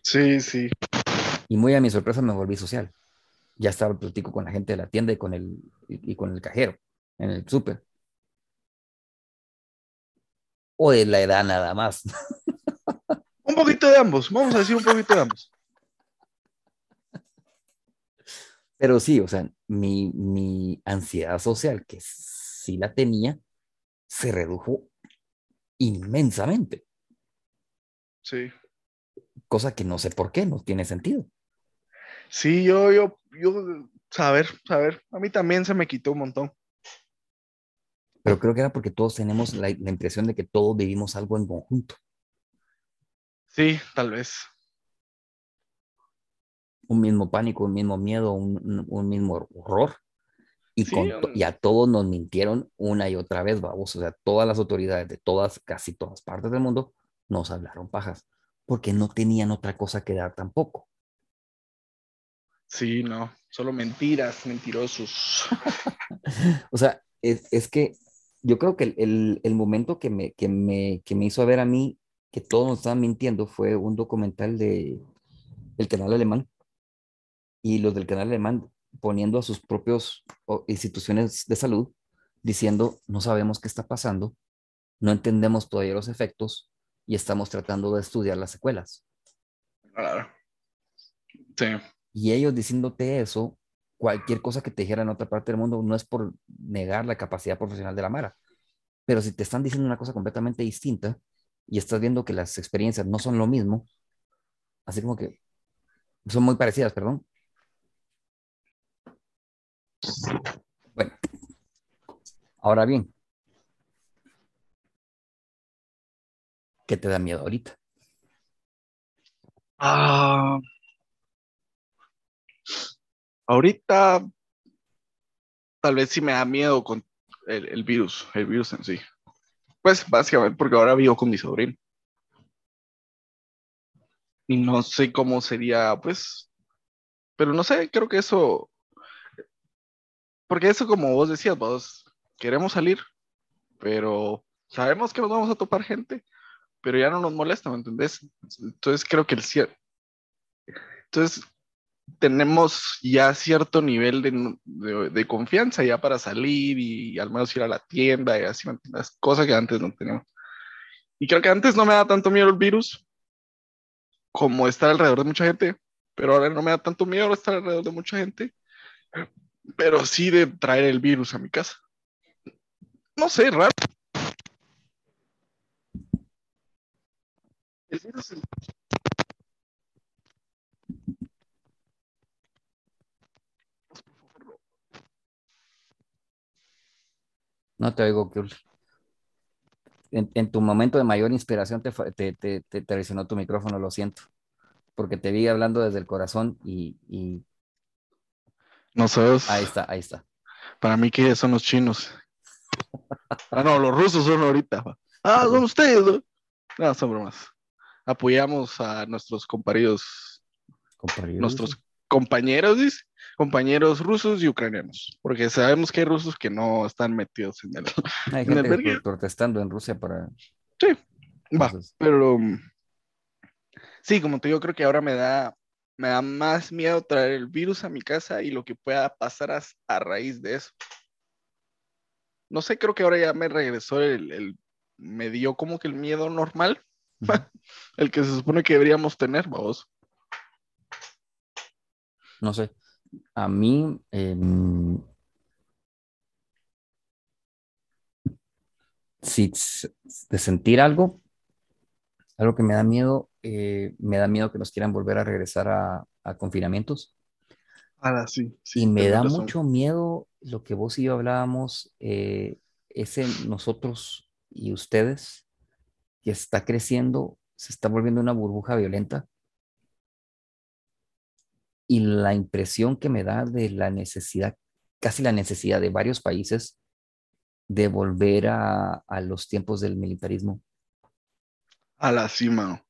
Sí, sí. Y muy a mi sorpresa me volví social. Ya estaba platico con la gente de la tienda y con el, y, con el cajero en el súper. O de la edad nada más. Un poquito de ambos, vamos a decir un poquito de ambos. Pero sí, o sea, mi, mi ansiedad social, que sí la tenía, se redujo inmensamente. Sí cosa que no sé por qué, no tiene sentido. Sí, yo, yo, yo, saber, saber, a mí también se me quitó un montón. Pero creo que era porque todos tenemos la, impresión de que todos vivimos algo en conjunto. Sí, tal vez. Un mismo pánico, un mismo miedo, un, mismo horror. Y, y, a todos nos mintieron una y otra vez, vamos. O sea, todas las autoridades de todas, casi todas partes del mundo, nos hablaron pajas porque no tenían otra cosa que dar tampoco. Sí, no, solo mentiras, mentirosos. o sea, es, que yo creo que el, momento que me, que, me, que me hizo ver a mí que todos nos estaban mintiendo fue un documental de el canal alemán y los del canal alemán poniendo a sus propios instituciones de salud diciendo no sabemos qué está pasando, no entendemos todavía los efectos, y estamos tratando de estudiar las secuelas. Claro. Sí. Y ellos diciéndote eso, cualquier cosa que te dijeran en otra parte del mundo no es por negar la capacidad profesional de la Mara, pero si te están diciendo una cosa completamente distinta y estás viendo que las experiencias no son lo mismo, así como que son muy parecidas, perdón. Bueno, ahora bien, ¿Qué te da miedo ahorita? Ah, ahorita tal vez sí me da miedo con el, virus, el virus en sí. Pues básicamente porque ahora vivo con mi sobrino. Y no sé cómo sería, pues, pero no sé, creo que eso, porque eso como vos decías, vos queremos salir, pero sabemos que nos vamos a topar gente pero ya no nos molesta, ¿me entendés? Entonces creo que el cierre. Entonces, tenemos ya cierto nivel de, de, confianza ya para salir y, al menos ir a la tienda y así, cosas que antes no teníamos. Y creo que antes no me da tanto miedo el virus como estar alrededor de mucha gente, pero ahora no me da tanto miedo estar alrededor de mucha gente, pero sí de traer el virus a mi casa. No sé, raro. El virus No te oigo, Kurt. En, tu momento de mayor inspiración te, te, te, te, traicionó tu micrófono, lo siento. Porque te vi hablando desde el corazón y. y... No sabes. Ahí está, ahí está. Para mí, ¿qué son los chinos? ah, no, los rusos son ahorita. Ah, son ustedes. No, son bromas. Apoyamos a nuestros compañeros. Compañeros. Nuestros compañeros, dice compañeros rusos y ucranianos, porque sabemos que hay rusos que no están metidos en el. Hay gente protestando en Rusia para. Sí, va, pero. Sí, como te digo, creo que ahora me da, me da más miedo traer el virus a mi casa y lo que pueda pasar a, raíz de eso. No sé, creo que ahora ya me regresó el, el me dio como que el miedo normal, el que se supone que deberíamos tener, vamos. No sé a mí, em, si, de sentir algo, algo que me da miedo, eh, me da miedo que nos quieran volver a regresar a, confinamientos. Ah, sí, y me da mucho miedo lo que vos y yo hablábamos, eh, ese nosotros y ustedes, que está creciendo, se está volviendo una burbuja violenta y la impresión que me da de la necesidad, casi la necesidad de varios países de volver a, los tiempos del militarismo. A la cima.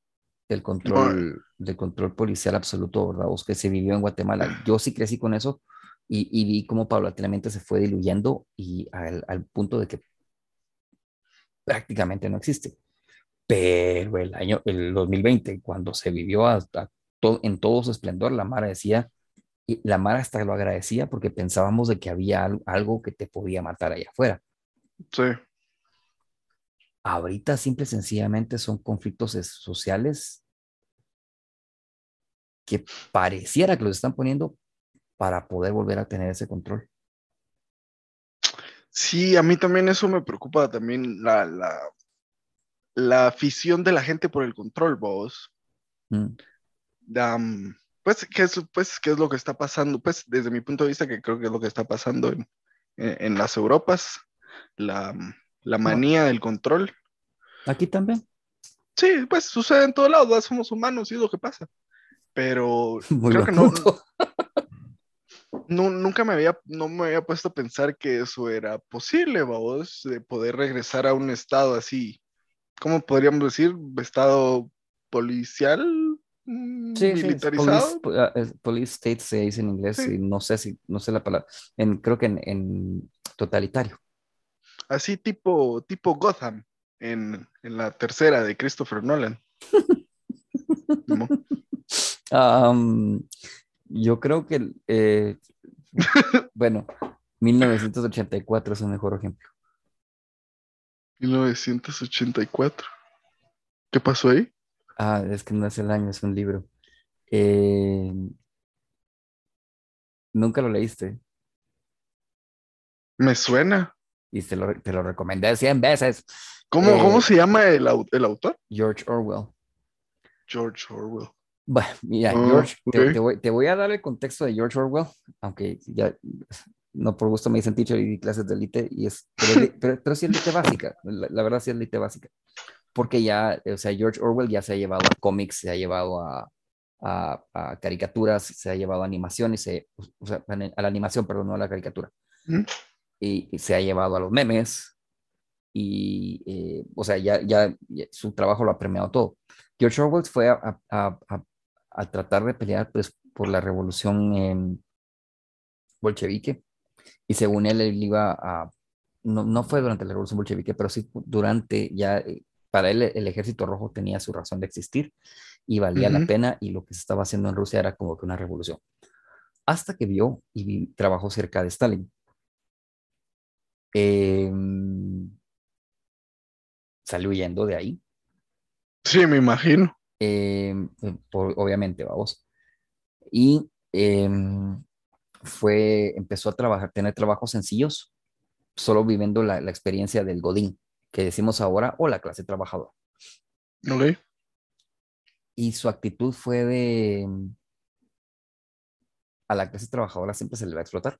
Del control, del control policial absoluto, ¿verdad? que se vivió en Guatemala. Yo sí crecí con eso y, y vi cómo paulatinamente se fue diluyendo y al, al punto de que prácticamente no existe. Pero el año, el 2020, cuando se vivió hasta en todo su esplendor, la Mara decía, y la Mara hasta lo agradecía porque pensábamos de que había algo, que te podía matar allá afuera. Sí. Ahorita simple y sencillamente son conflictos sociales que pareciera que los están poniendo para poder volver a tener ese control. Sí, a mí también eso me preocupa también la, la, la afición de la gente por el control, vos. Mm pues, ¿qué es, pues, ¿qué es lo que está pasando? Pues, desde mi punto de vista, que creo que es lo que está pasando en, en, las Europas, la, la manía del control. Aquí también. Sí, pues sucede en todos lados, somos humanos y es lo que pasa. Pero creo que no, no, nunca me había, no me había puesto a pensar que eso era posible, vamos, de poder regresar a un estado así, ¿cómo podríamos decir? Estado policial, Sí, militarizado. Ah, police, state se dice en inglés y no sé si, no sé la palabra, en, creo que en, totalitario. Así tipo, tipo Gotham en, la tercera de Christopher Nolan. yo creo que, eh, bueno, 1984 es un mejor ejemplo. 1984. ¿Qué pasó ahí? Ah, es que no es el año, es un libro. Eh, Nunca lo leíste. Me suena. Y te lo, te lo recomendé 100 veces. ¿Cómo, ¿cómo eh, se llama el, el, autor? George Orwell. George Orwell. Bueno, mira, ah, George, te, voy, te, voy, a dar el contexto de George Orwell, aunque ya no por gusto me dicen teacher y clases de elite, y es, pero, pero, sí es elite básica, la, la, verdad sí es elite básica porque ya, o sea, George Orwell ya se ha llevado a cómics, se ha llevado a, a, caricaturas, se ha llevado a animaciones, se, o sea, a la animación, perdón, no a la caricatura. y, se ha llevado a los memes, y, eh, o sea, ya, ya, su trabajo lo ha premiado todo. George Orwell fue a, a tratar de pelear pues, por la revolución bolchevique, y según él, él iba a, no, no fue durante la revolución bolchevique, pero sí durante ya eh, para él el ejército rojo tenía su razón de existir y valía la pena y lo que se estaba haciendo en Rusia era como que una revolución. hasta que vio y trabajó cerca de Stalin. Eh, salió huyendo de ahí. Sí, me imagino. Eh, obviamente, vamos. Y em, fue, empezó a trabajar, tener trabajos sencillos, solo viviendo la, la, experiencia del Godín, que decimos ahora, o la clase trabajadora. Ok. Y su actitud fue de, a la clase trabajadora siempre se le va a explotar.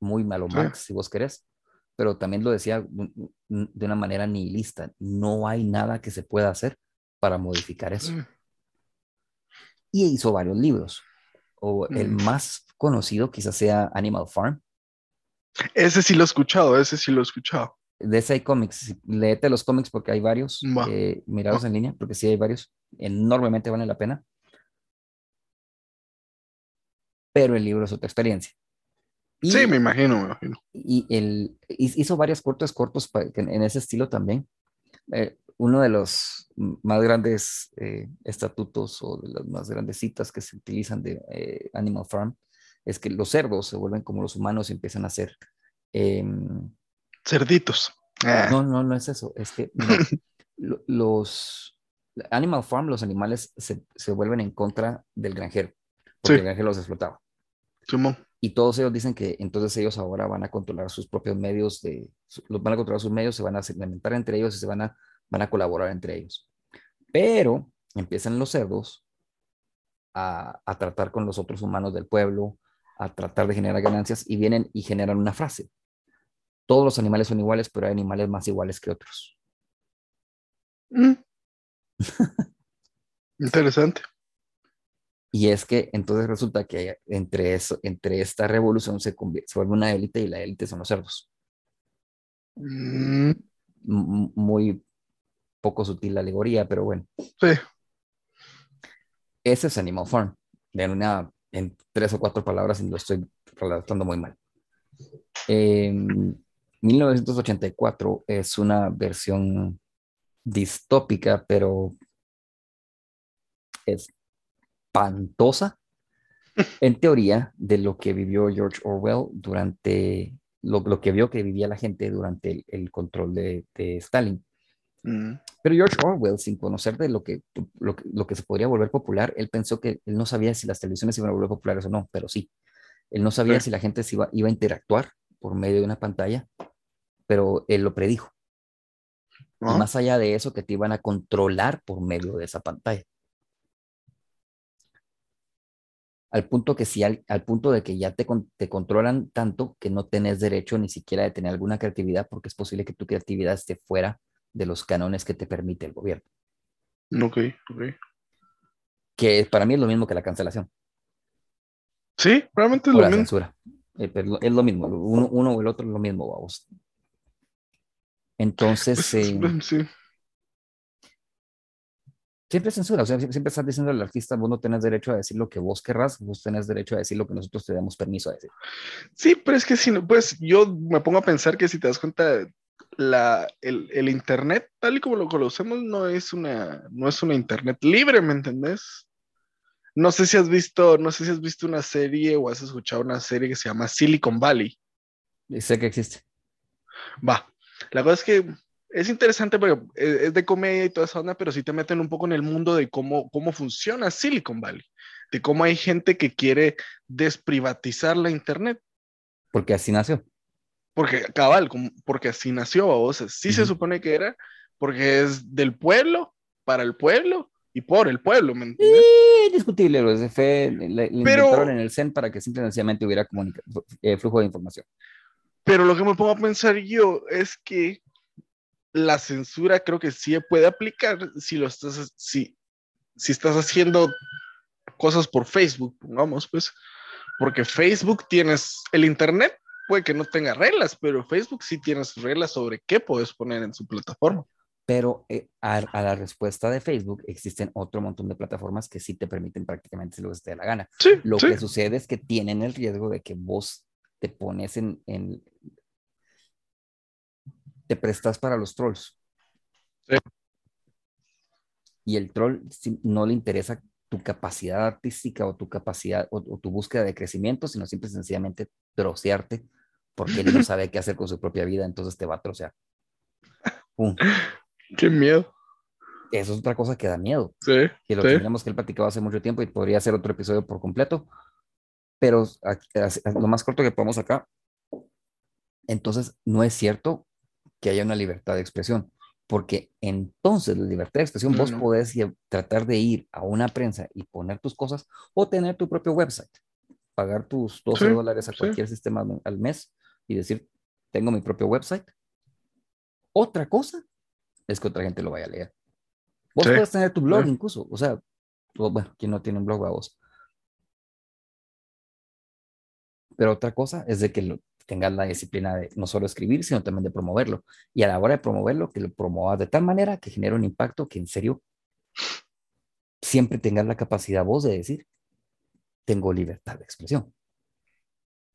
Muy malo Marx, si vos querés. Pero también lo decía de una manera nihilista. No hay nada que se pueda hacer para modificar eso. Mm. Y hizo varios libros. O el mm. más conocido quizás sea Animal Farm. Ese sí lo he escuchado, ese sí lo he escuchado. Hay cómics. Léete los cómics porque hay varios. Eh, mirados en línea porque sí hay varios. Enormemente vale la pena pero el libro es otra experiencia. sí, me imagino, me imagino. Y él hizo varios cortos cortos en ese estilo también. Eh, uno de los más grandes eh, estatutos o de las más grandes citas que se utilizan de eh, Animal Farm es que los cerdos se vuelven como los humanos y empiezan a ser... Cerditos. Ah. No, no, no es eso. Es que los Animal Farm, los animales se, se, vuelven en contra del granjero, porque el granjero los explotaba. Y todos ellos dicen que entonces ellos ahora van a controlar sus propios medios, de, los van a controlar sus medios, se van a segmentar entre ellos y se van a, van a colaborar entre ellos. Pero empiezan los cerdos a, a tratar con los otros humanos del pueblo, a tratar de generar ganancias y vienen y generan una frase. Todos los animales son iguales, pero hay animales más iguales que otros. Mm. Interesante. Y es que entonces resulta que entre, eso, entre esta revolución se, se vuelve una élite y la élite son los cerdos. Mm. Muy poco sutil la alegoría, pero bueno. Sí. Ese es Animal Farm. En, una, en tres o cuatro palabras y lo estoy relatando muy mal. 1984 es una versión distópica, pero es espantosa, en teoría, de lo que vivió George Orwell durante lo, lo que vio que vivía la gente durante el, control de, de Stalin. Mm. Pero George Orwell, sin conocer de lo que, lo, lo, que se podría volver popular, él pensó que él no sabía si las televisiones iban a volver populares o no, pero sí. Él no sabía si la gente se iba, iba a interactuar por medio de una pantalla, pero él lo predijo. Y ah. más allá de eso, que te iban a controlar por medio de esa pantalla. al punto que si al, punto de que ya te, te, controlan tanto que no tenés derecho ni siquiera de tener alguna creatividad porque es posible que tu creatividad esté fuera de los canones que te permite el gobierno. Ok, ok. Que para mí es lo mismo que la cancelación. Sí, realmente es lo la mismo. censura. Eh, es lo mismo, uno, uno, o el otro es lo mismo, vamos. Entonces, pues, eh, sí siempre censura, o sea, siempre estás diciendo al artista, vos no tenés derecho a decir lo que vos querrás, vos tenés derecho a decir lo que nosotros te damos permiso a decir. Sí, pero es que si no, pues yo me pongo a pensar que si te das cuenta, la, el, el, Internet, tal y como lo conocemos, no es una, no es una Internet libre, ¿me entendés? No sé si has visto, no sé si has visto una serie o has escuchado una serie que se llama Silicon Valley. Sé que existe. Va. La cosa es que es interesante porque es de comedia y toda esa onda, pero sí te meten un poco en el mundo de cómo, cómo funciona Silicon Valley, de cómo hay gente que quiere desprivatizar la Internet. Porque así nació. Porque, cabal, porque así nació, o sea, sí se supone que era, porque es del pueblo, para el pueblo y por el pueblo, ¿me entiendes? Sí, discutible, lo de fe, le, inventaron en el CEN para que simplemente hubiera eh, flujo de información. Pero lo que me pongo a pensar yo es que la censura creo que sí puede aplicar si lo estás, si, si estás haciendo cosas por Facebook, pongamos, pues, porque Facebook tienes, el Internet puede que no tenga reglas, pero Facebook sí tienes reglas sobre qué puedes poner en su plataforma. Pero eh, a, la respuesta de Facebook existen otro montón de plataformas que sí te permiten prácticamente lo que te dé la gana. lo que sucede es que tienen el riesgo de que vos te pones en, en te prestas para los trolls. Y el troll no le interesa tu capacidad artística o tu capacidad o, tu búsqueda de crecimiento, sino simple y sencillamente trocearte porque él no sabe qué hacer con su propia vida, entonces te va a trocear. Qué miedo. Eso es otra cosa que da miedo. Sí. Que lo sí. que él platicaba hace mucho tiempo y podría ser otro episodio por completo. Pero lo más corto que podemos acá. Entonces, no es cierto que haya una libertad de expresión, porque entonces la libertad de expresión vos podés tratar de ir a una prensa y poner tus cosas o tener tu propio website, pagar tus 12 dólares a cualquier sistema al mes y decir, tengo mi propio website. Otra cosa es que otra gente lo vaya a leer. Vos puedes tener tu blog incluso, o sea, bueno, quien no tiene un blog a vos. Pero otra cosa es de que lo, tengas la disciplina de no solo escribir, sino también de promoverlo. Y a la hora de promoverlo, que lo promovas de tal manera que genere un impacto que en serio siempre tengas la capacidad vos de decir, tengo libertad de expresión.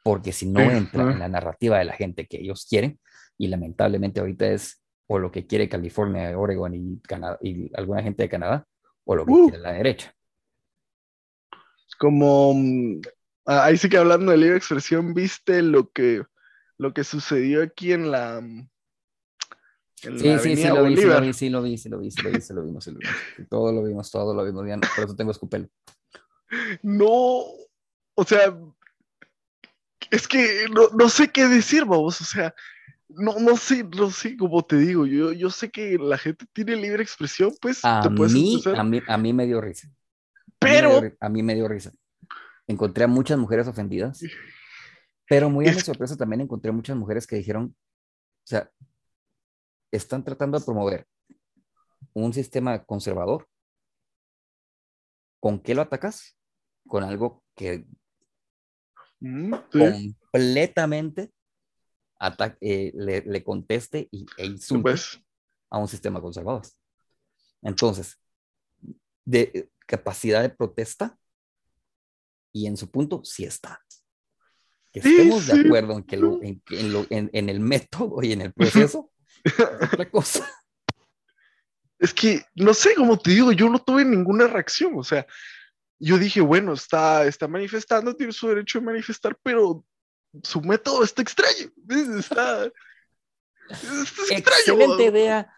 Porque si no entra en la narrativa de la gente que ellos quieren, y lamentablemente ahorita es o lo que quiere California, Oregon y, Canadá, y alguna gente de Canadá, o lo que uh. quiere la derecha. Como mm, Ah, ahí sí que hablando de libre expresión, ¿viste lo que, lo que sucedió aquí en la... En sí, sí, sí lo, vi, sí, lo vi, sí, lo vi, sí, lo vi, sí, lo vi, sí, lo vimos, sí, lo vimos. Todo lo vimos, todo lo vimos, bien, por eso tengo escupelo. No, o sea, es que no, no sé qué decir, vamos, o sea, no, no sé, no sé cómo te digo, yo, yo sé que la gente tiene libre expresión, pues a te puedes mí, a mí, a mí me dio risa. Pero... a mí me dio risa encontré a muchas mujeres ofendidas, pero muy a mi sorpresa también encontré muchas mujeres que dijeron, o sea, están tratando de promover un sistema conservador. ¿Con qué lo atacas? Con algo que mm, completamente eh, le, conteste y, e insulte pues. a un sistema conservador. Entonces, de capacidad de protesta, y en su punto sí está. Que estemos de acuerdo en, que en, en, el método y en el proceso, otra cosa. Es que, no sé, como te digo, yo no tuve ninguna reacción, o sea, yo dije, bueno, está, está manifestando, tiene su derecho de manifestar, pero su método está extraño, está, está extraño. Excelente idea,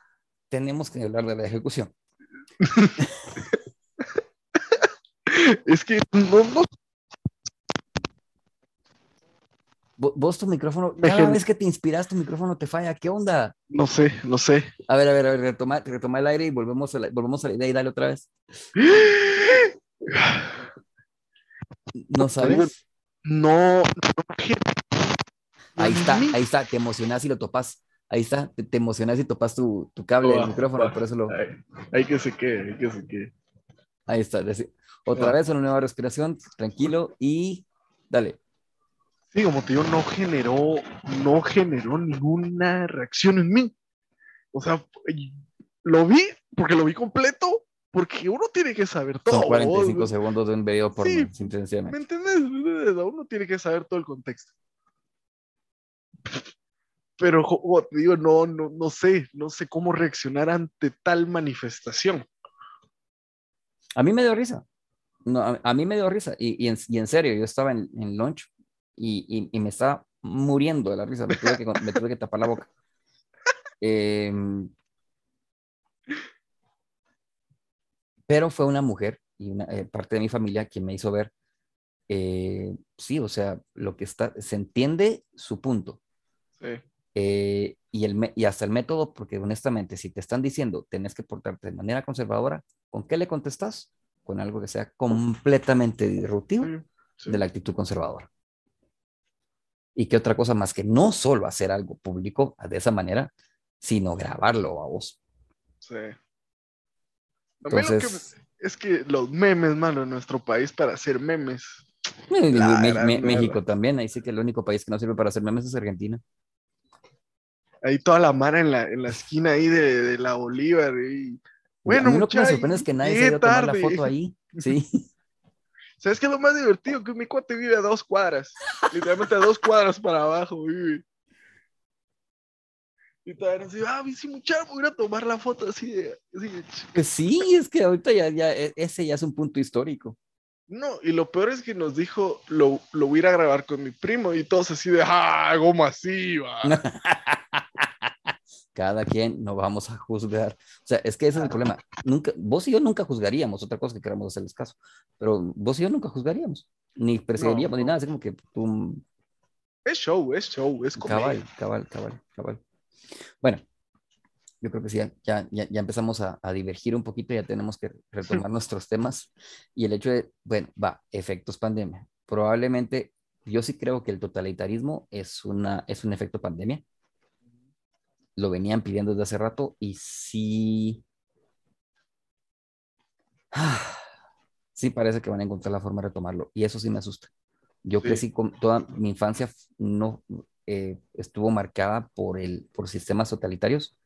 tenemos que hablar de la ejecución. es que no, no Vos tu micrófono, cada vez que te inspiras tu micrófono te falla, ¿qué onda? No sé, no sé. A ver, a ver, a ver, retoma, retoma el aire y volvemos a, la, volvemos a la idea y dale otra vez. ¿No sabes? No, Ahí está, ahí está, te emocionas y lo topas. Ahí está, te, emocionas y topas tu, tu cable del micrófono, por eso lo... Hay, que se quede, hay que se quede. Ahí está, otra vez una nueva respiración, tranquilo y dale. Sí, como te digo, no generó, no generó ninguna reacción en mí. O sea, lo vi porque lo vi completo, porque uno tiene que saber todo. Son 45 segundos de un video por sí, ¿Me entiendes? Uno tiene que saber todo el contexto. Pero, como te digo, no, no, no sé, no sé cómo reaccionar ante tal manifestación. A mí me dio risa. No, a, mí me dio risa. Y, y, en, serio, yo estaba en, en lunch y, y, me estaba muriendo de la risa, me tuve que, me tuve que tapar la boca. Em, pero fue una mujer y una eh, parte de mi familia quien me hizo ver, eh, sí, o sea, lo que está, se entiende su punto. Sí. Eh, y, el, y hasta el método, porque honestamente, si te están diciendo tenés que portarte de manera conservadora, ¿con qué le contestas? Con algo que sea completamente disruptivo de la actitud conservadora. Y qué otra cosa más que no solo hacer algo público de esa manera, sino grabarlo a vos. Sí. Entonces, es que los memes, mano, en nuestro país para hacer memes. México también, ahí sí que el único país que no sirve para hacer memes es Argentina. Ahí toda la mara en la, en la esquina ahí de, la Bolívar. Y... Bueno, a lo que me sorprende es que nadie se dio a tomar la foto ahí. Sí. ¿Sabes qué es lo más divertido? Que mi cuate vive a dos cuadras. Literalmente a dos cuadras para abajo vive. Y todavía dice, ah, sí, muchacho, voy a tomar la foto así de... Así de... Pues sí, es que ahorita ya, ya, e, ese ya es un punto histórico. No, y lo peor es que nos dijo, lo, lo voy a ir a grabar con mi primo y todos así de, ah, goma masiva. Cada quien no vamos a juzgar. O sea, es que ese es el problema. Nunca, vos y yo nunca juzgaríamos, otra cosa que queramos hacerles caso, pero vos y yo nunca juzgaríamos, ni perseguiríamos, ni nada, así como que tú... Es show, es show, es comedia. Cabal, cabal, cabal, cabal. Bueno, yo creo que sí, ya, ya, ya empezamos a, a, divergir un poquito, ya tenemos que retomar nuestros temas. Y el hecho de, bueno, va, efectos pandemia. Probablemente, yo sí creo que el totalitarismo es, una, es un efecto pandemia. Lo venían pidiendo desde hace rato y sí. sí parece que van a encontrar la forma de retomarlo. Y eso sí me asusta. Yo sí. crecí con toda mi infancia, no eh, estuvo marcada por, el, por sistemas totalitarios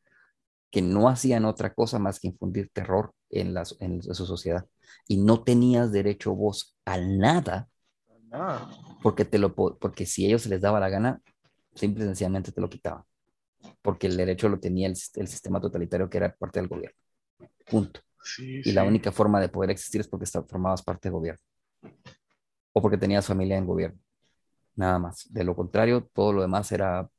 que no hacían otra cosa más que infundir terror en, las, en su sociedad. Y no tenías derecho vos a nada, porque, te lo, porque si ellos se les daba la gana, simple y sencillamente te lo quitaban. Porque el derecho lo tenía el, el sistema totalitario que era parte del gobierno. Punto. Sí, y sí. la única forma de poder existir es porque formabas parte del gobierno. O porque tenías familia en gobierno. Nada más. De lo contrario, todo lo demás era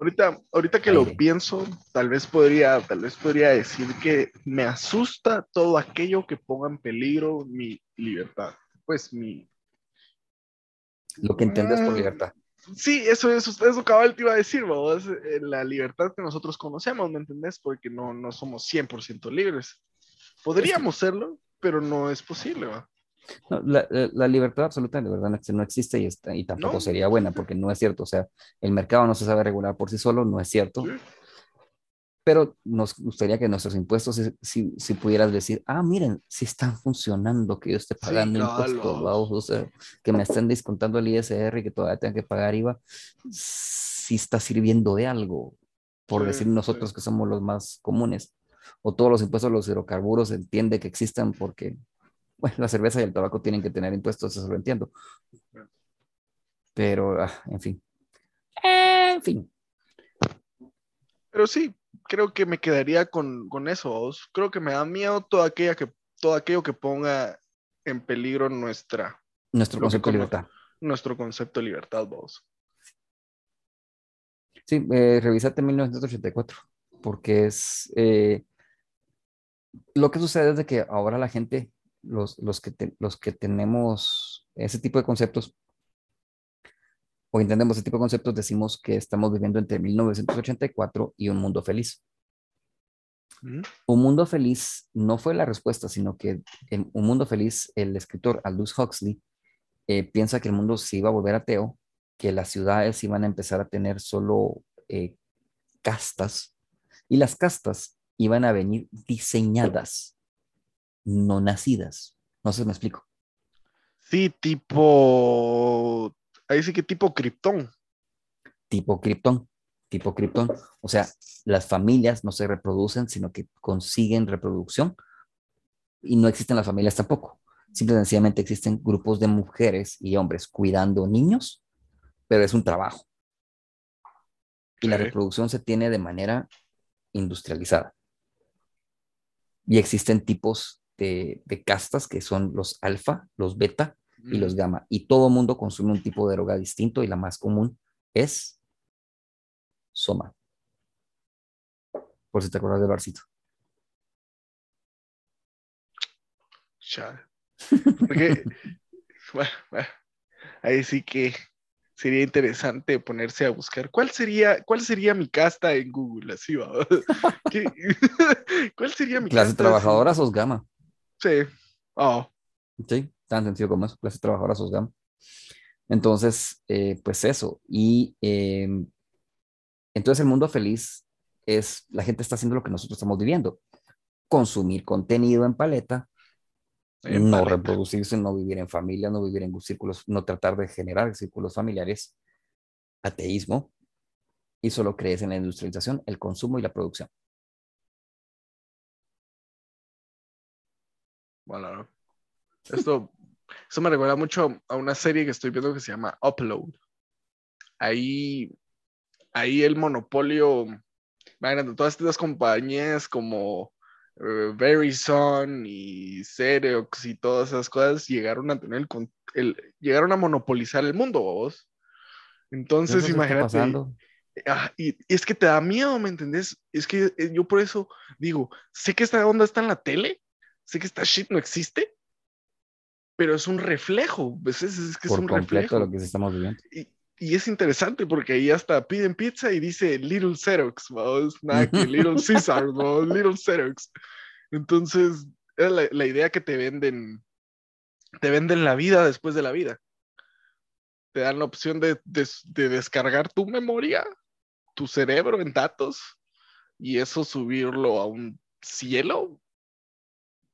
Ahorita, ahorita que lo pienso, tal vez podría, tal vez podría decir que me asusta todo aquello que ponga en peligro mi libertad. Pues mi. Lo que entiendes por libertad. Sí, eso, eso, eso cabal te iba a decir, ¿no? Es la libertad que nosotros conocemos, ¿me entendés? Porque no, no somos 100% libres. Podríamos serlo, pero no es posible, ¿va? No, la, la, libertad absoluta de verdad no existe y, está, y tampoco ¿No? sería buena porque no es cierto. O sea, el mercado no se sabe regular por sí solo, no es cierto. Sí. Pero nos gustaría que nuestros impuestos, si, si pudieras decir, ah, miren, si están funcionando, que yo esté pagando sí, impuestos, vamos, o sea, que me estén descontando el ISR y que todavía tenga que pagar IVA, si está sirviendo de algo, por sí, decir nosotros que somos los más comunes. O todos los impuestos a los hidrocarburos entiende que existan porque bueno, la cerveza y el tabaco tienen que tener impuestos, eso lo entiendo. Pero, ah, en fin. En fin. Pero sí, creo que me quedaría con, con eso. Creo que me da miedo todo, aquella que, todo aquello que ponga en peligro nuestra... Nuestro concepto de libertad. Nuestro concepto de libertad, vos. Sí, eh, revisate 1984, porque es... Eh, lo que sucede es de que ahora la gente los, los, que te, los que tenemos ese tipo de conceptos o entendemos ese tipo de conceptos, decimos que estamos viviendo entre 1984 y un mundo feliz. ¿Mm? Un mundo feliz no fue la respuesta, sino que en un mundo feliz, el escritor Aldous Huxley eh, piensa que el mundo se iba a volver ateo, que las ciudades iban a empezar a tener solo eh, castas y las castas iban a venir diseñadas no nacidas. No sé si me explico. Sí, tipo. Ahí sí que tipo Krypton. Tipo Krypton. Tipo Krypton. O sea, las familias no se reproducen, sino que consiguen reproducción. Y no existen las familias tampoco. Simple y sencillamente existen grupos de mujeres y hombres cuidando niños, pero es un trabajo. Y sí. la reproducción se tiene de manera industrializada. Y existen tipos de, de, castas que son los alfa, los beta mm. y los gamma. Y todo mundo consume un tipo de droga distinto y la más común es soma. Por si te acuerdas del barcito. Chale. Porque, bueno, bueno, ahí sí que sería interesante ponerse a buscar cuál sería, cuál sería mi casta en Google, así va. ¿Cuál sería mi clase casta? trabajadora sos gamma. Sí. Oh. Sí, tan sencillo como eso, clase trabajadora sos gamma. Entonces, eh, pues eso. Y eh, entonces el mundo feliz es, la gente está haciendo lo que nosotros estamos viviendo. Consumir contenido en paleta, en no paleta. reproducirse, no vivir en familia, no vivir en círculos, no tratar de generar círculos familiares, ateísmo, y solo crees en la industrialización, el consumo y la producción. Bueno, esto, esto me recuerda mucho a una serie que estoy viendo que se llama Upload. Ahí, ahí el monopolio, imagínate, todas estas compañías como uh, Verizon y Xerox y todas esas cosas llegaron a tener el, llegaron a monopolizar el mundo, vos. Entonces, imagínate. Ah, y, es que te da miedo, ¿me entendés? Es que eh, yo por eso digo, sé que esta onda está en la tele, sé que esta shit no existe, pero es un reflejo, Es, es que es un reflejo. lo que estamos viviendo. Y, y, es interesante porque ahí hasta piden pizza y dice Little Xerox, ¿no? nada que Little Caesar, ¿no? Little Xerox. Entonces, es la, la idea que te venden, te venden la vida después de la vida te dan la opción de, de, de, descargar tu memoria tu cerebro en datos y eso subirlo a un cielo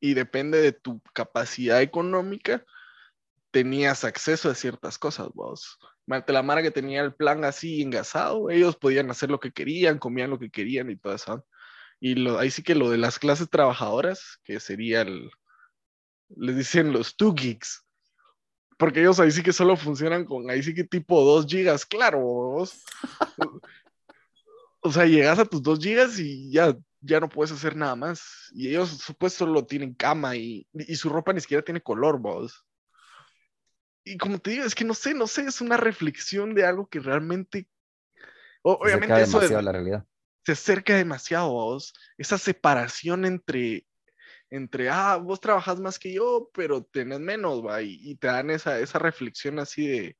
y depende de tu capacidad económica, tenías acceso a ciertas cosas, vos. La Mara que tenía el plan así engasado, ellos podían hacer lo que querían, comían lo que querían y todo eso. Y lo, ahí sí que lo de las clases trabajadoras, que sería el, les dicen los two gigs, porque ellos ahí sí que solo funcionan con, ahí sí que tipo 2 gigas, claro, vos. o sea, llegas a tus dos gigas y ya, ya no puedes hacer nada más. Y ellos, supuesto, solo tienen cama y, y su ropa ni siquiera tiene color, vos. Y como te digo, es que no sé, no sé, es una reflexión de algo que realmente. Obviamente, eso demasiado la realidad. se acerca demasiado, vos. Esa separación entre, entre, ah, vos trabajas más que yo, pero tenés menos, va, y, y te dan esa, esa reflexión así de,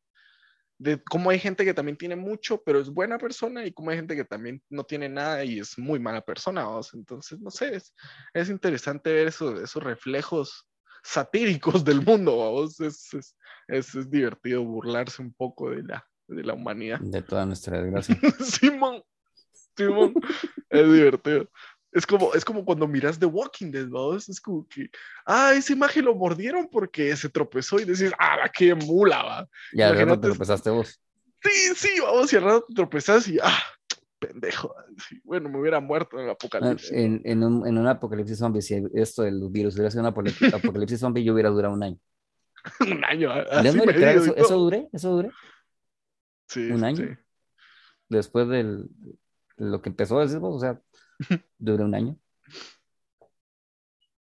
de cómo hay gente que también tiene mucho, pero es buena persona, y cómo hay gente que también no tiene nada y es muy mala persona. Entonces, no sé, es, es interesante ver eso, esos reflejos satíricos del mundo. Es, es, es, divertido burlarse un poco de la, de la humanidad. De toda nuestra desgracia. Simón, Simón, es divertido. Es como, es como cuando miras The Walking Dead, ¿no? Es como que, ah, esa imagen lo mordieron porque se tropezó y decís, ah, qué mula, va. Y al rato te tropezaste vos. Sí, sí, vamos, y al rato te tropezas y, ah, pendejo. Bueno, me hubiera muerto en el apocalipsis. Ah, en, en, un, en un apocalipsis zombie, si esto del virus hubiera sido un apocalipsis zombie, yo hubiera durado un año. un año, así eso, eso, duré? ¿Eso duré? Sí. Un año. Sí. Después de lo que empezó a decir vos, o sea, Dura un año.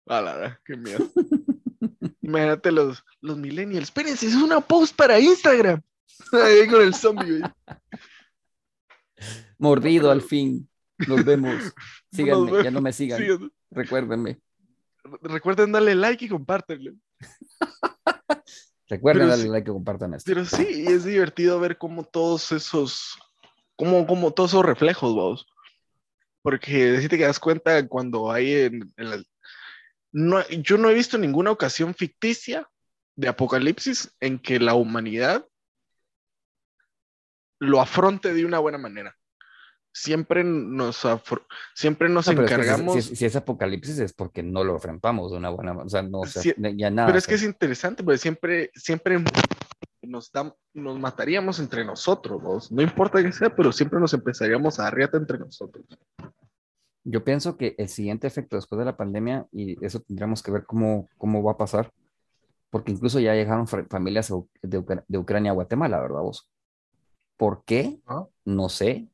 A la qué miedo. Imagínate los, los millennials. Espérense, es una post para Instagram. Ahí con el zombie. Mordido al fin. Nos vemos. Síganme, ya no me sigan. Recuérdenme. Recuerden darle like y compártenlo. Recuerden darle like y compartan esto. Pero sí, es divertido ver cómo todos esos, como, como todos esos reflejos, vamos porque si te das cuenta cuando hay en, no, yo no he visto ninguna ocasión ficticia de apocalipsis en que la humanidad lo afronte de una buena manera. Siempre nos, siempre nos encargamos. si, es apocalipsis es porque no lo afrontamos de una buena manera. O sea, no, ya nada. Pero es que es interesante, porque siempre, siempre nos, nos mataríamos entre nosotros, ¿no? importa que sea, pero siempre nos empezaríamos a arriata entre nosotros. Yo pienso que el siguiente efecto después de la pandemia, y eso tendríamos que ver cómo, cómo va a pasar, porque incluso ya llegaron familias de, Ucrania a Guatemala, ¿verdad vos? ¿Por qué? No sé.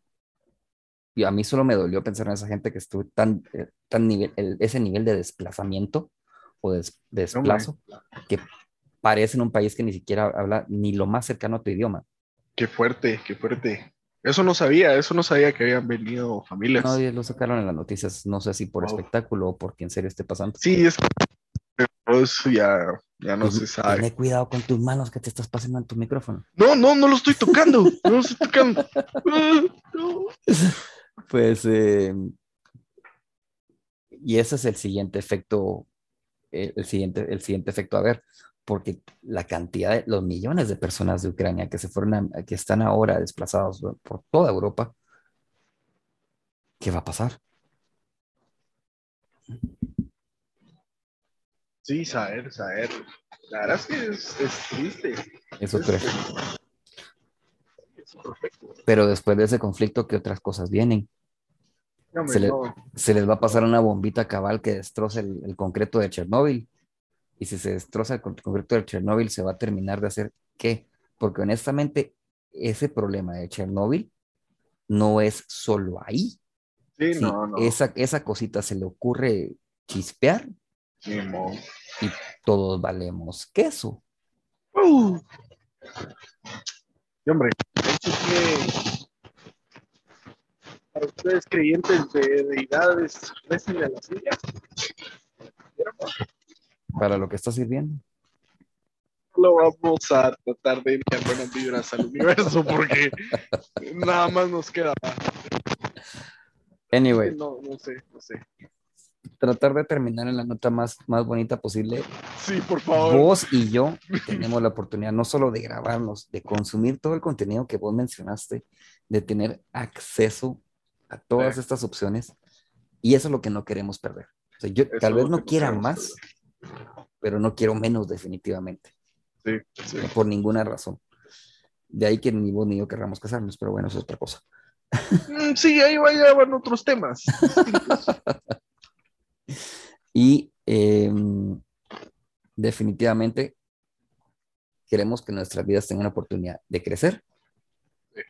Y a mí solo me dolió pensar en esa gente que estuvo tan, eh, tan nivel, ese nivel de desplazamiento o de, desplazo, que parece en un país que ni siquiera habla ni lo más cercano a tu idioma. Qué fuerte, qué fuerte. Eso no sabía, eso no sabía que habían venido familias. No, lo sacaron en las noticias, no sé si por espectáculo o porque en serio esté pasando. Sí, es eso ya, ya no se sabe. Ten cuidado con tus manos que te estás pasando en tu micrófono. No, no, no lo estoy tocando, no lo estoy tocando. Pues, eh, y ese es el siguiente efecto, el, siguiente, el siguiente efecto a ver, porque la cantidad de los millones de personas de Ucrania que se fueron, que están ahora desplazados por toda Europa, ¿qué va a pasar? Sí, saber, saber. La verdad es que es, triste. Eso creo. Pero después de ese conflicto, ¿qué otras cosas vienen? se, les va a pasar una bombita cabal que destroce el concreto de Chernóbil y si se destroza el concreto de Chernóbil, se va a terminar de hacer qué? Porque honestamente, ese problema de Chernóbil no es solo ahí. Sí, no, no. Esa, esa cosita se le ocurre chispear Sí, y todos valemos queso. Uh. Y hombre, de que para ustedes creyentes de deidades, recen a las suyas. Para lo que está sirviendo. Lo vamos a tratar de enviar buenas vibras al universo porque nada más nos queda. Anyway, No, no sé, no sé. tratar de terminar en la nota más, más bonita posible. Sí, por favor. Vos y yo tenemos la oportunidad no solo de grabarnos, de consumir todo el contenido que vos mencionaste, de tener acceso a todas Sí. estas opciones. Y eso es lo que no queremos perder. O sea, yo Eso tal vez no quiera más, pero no quiero menos definitivamente, Sí, sí. por ninguna razón. De ahí que ni vos ni yo querramos casarnos, pero bueno, eso es otra cosa. Mm, Sí, ahí van otros temas. Y eh, definitivamente queremos que nuestras vidas tengan la oportunidad de crecer, Sí.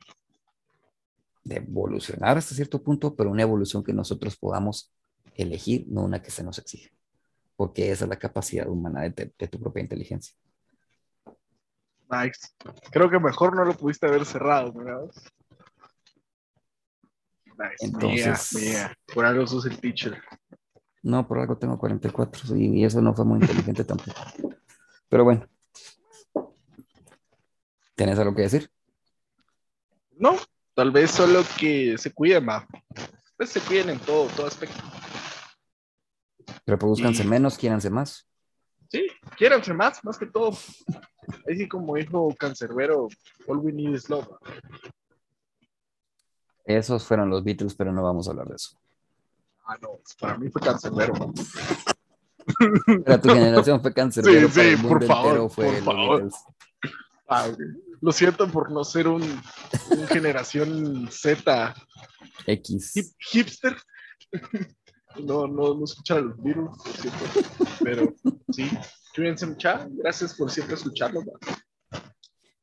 de evolucionar hasta cierto punto, pero una evolución que nosotros podamos elegir, no una que se nos exige, porque esa es la capacidad humana de, te- de tu propia inteligencia. Nice. Creo que mejor no lo pudiste haber cerrado, ¿verdad? Nice. Entonces- Mía, mía. Por algo sos el teacher. No, por algo tengo 44 sí, y eso no fue muy inteligente tampoco. Pero bueno. ¿Tienes algo que decir? No, tal vez solo que se cuiden, va. Pues se cuiden en todo, todo aspecto. Reproduzcanse Y- menos, quiéranse más. Sí, quiéranse más, más que todo. Ahí sí, como dijo Cancerbero, all we need is love. Esos fueron los Beatles, pero no vamos a hablar de eso. Ah, no, para mí fue Cancerbero. Para tu generación fue cáncer. Sí, sí, por favor, fue por. Ah. Lo siento por no ser un, un generación Z X. hip- hipster. No, no, no escuchar a los Beatles, lo siento. Pero sí, cuídense mucha. Gracias por siempre escucharlos. va.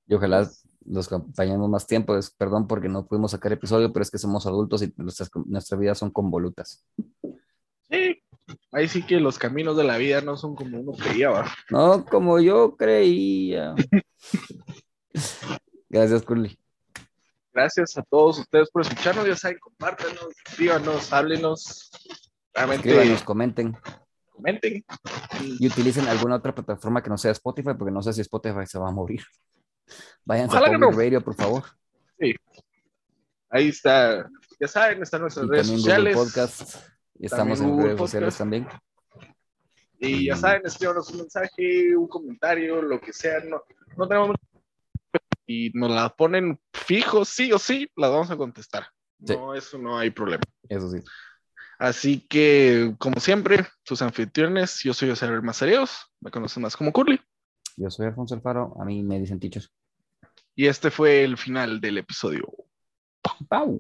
Y ojalá los acompañemos más tiempo. Es- perdón porque no pudimos sacar episodio, pero es que somos adultos y nuestras, nuestras vidas son convolutas. Sí, ahí sí que los caminos de la vida no son como uno creía, va. No como yo creía. Gracias, Curly. Gracias a todos ustedes por escucharnos. Ya saben, compártanos, escríbanos, háblenos. Escríbanos, comenten comenten. y utilicen alguna otra plataforma que no sea Spotify, porque no sé si Spotify se va a morir. Vayan a Public no. Radio, por favor. Ahí está, ya saben, están nuestras Y redes sociales. Podcast. Y estamos en Google redes sociales Podcast. también. Y ya Mm. saben, escríbanos un mensaje, un comentario, lo que sea. No, no tenemos y nos la ponen fijo, sí o sí, las vamos a contestar. Sí. No, eso no hay problema. Eso sí. Así que, como siempre, sus anfitriones, yo soy José Mazareos, me conocen más como Curly, Yo soy Alfonso Alfaro. A mí me dicen teachers. y este fue el final del episodio. ¡Pau!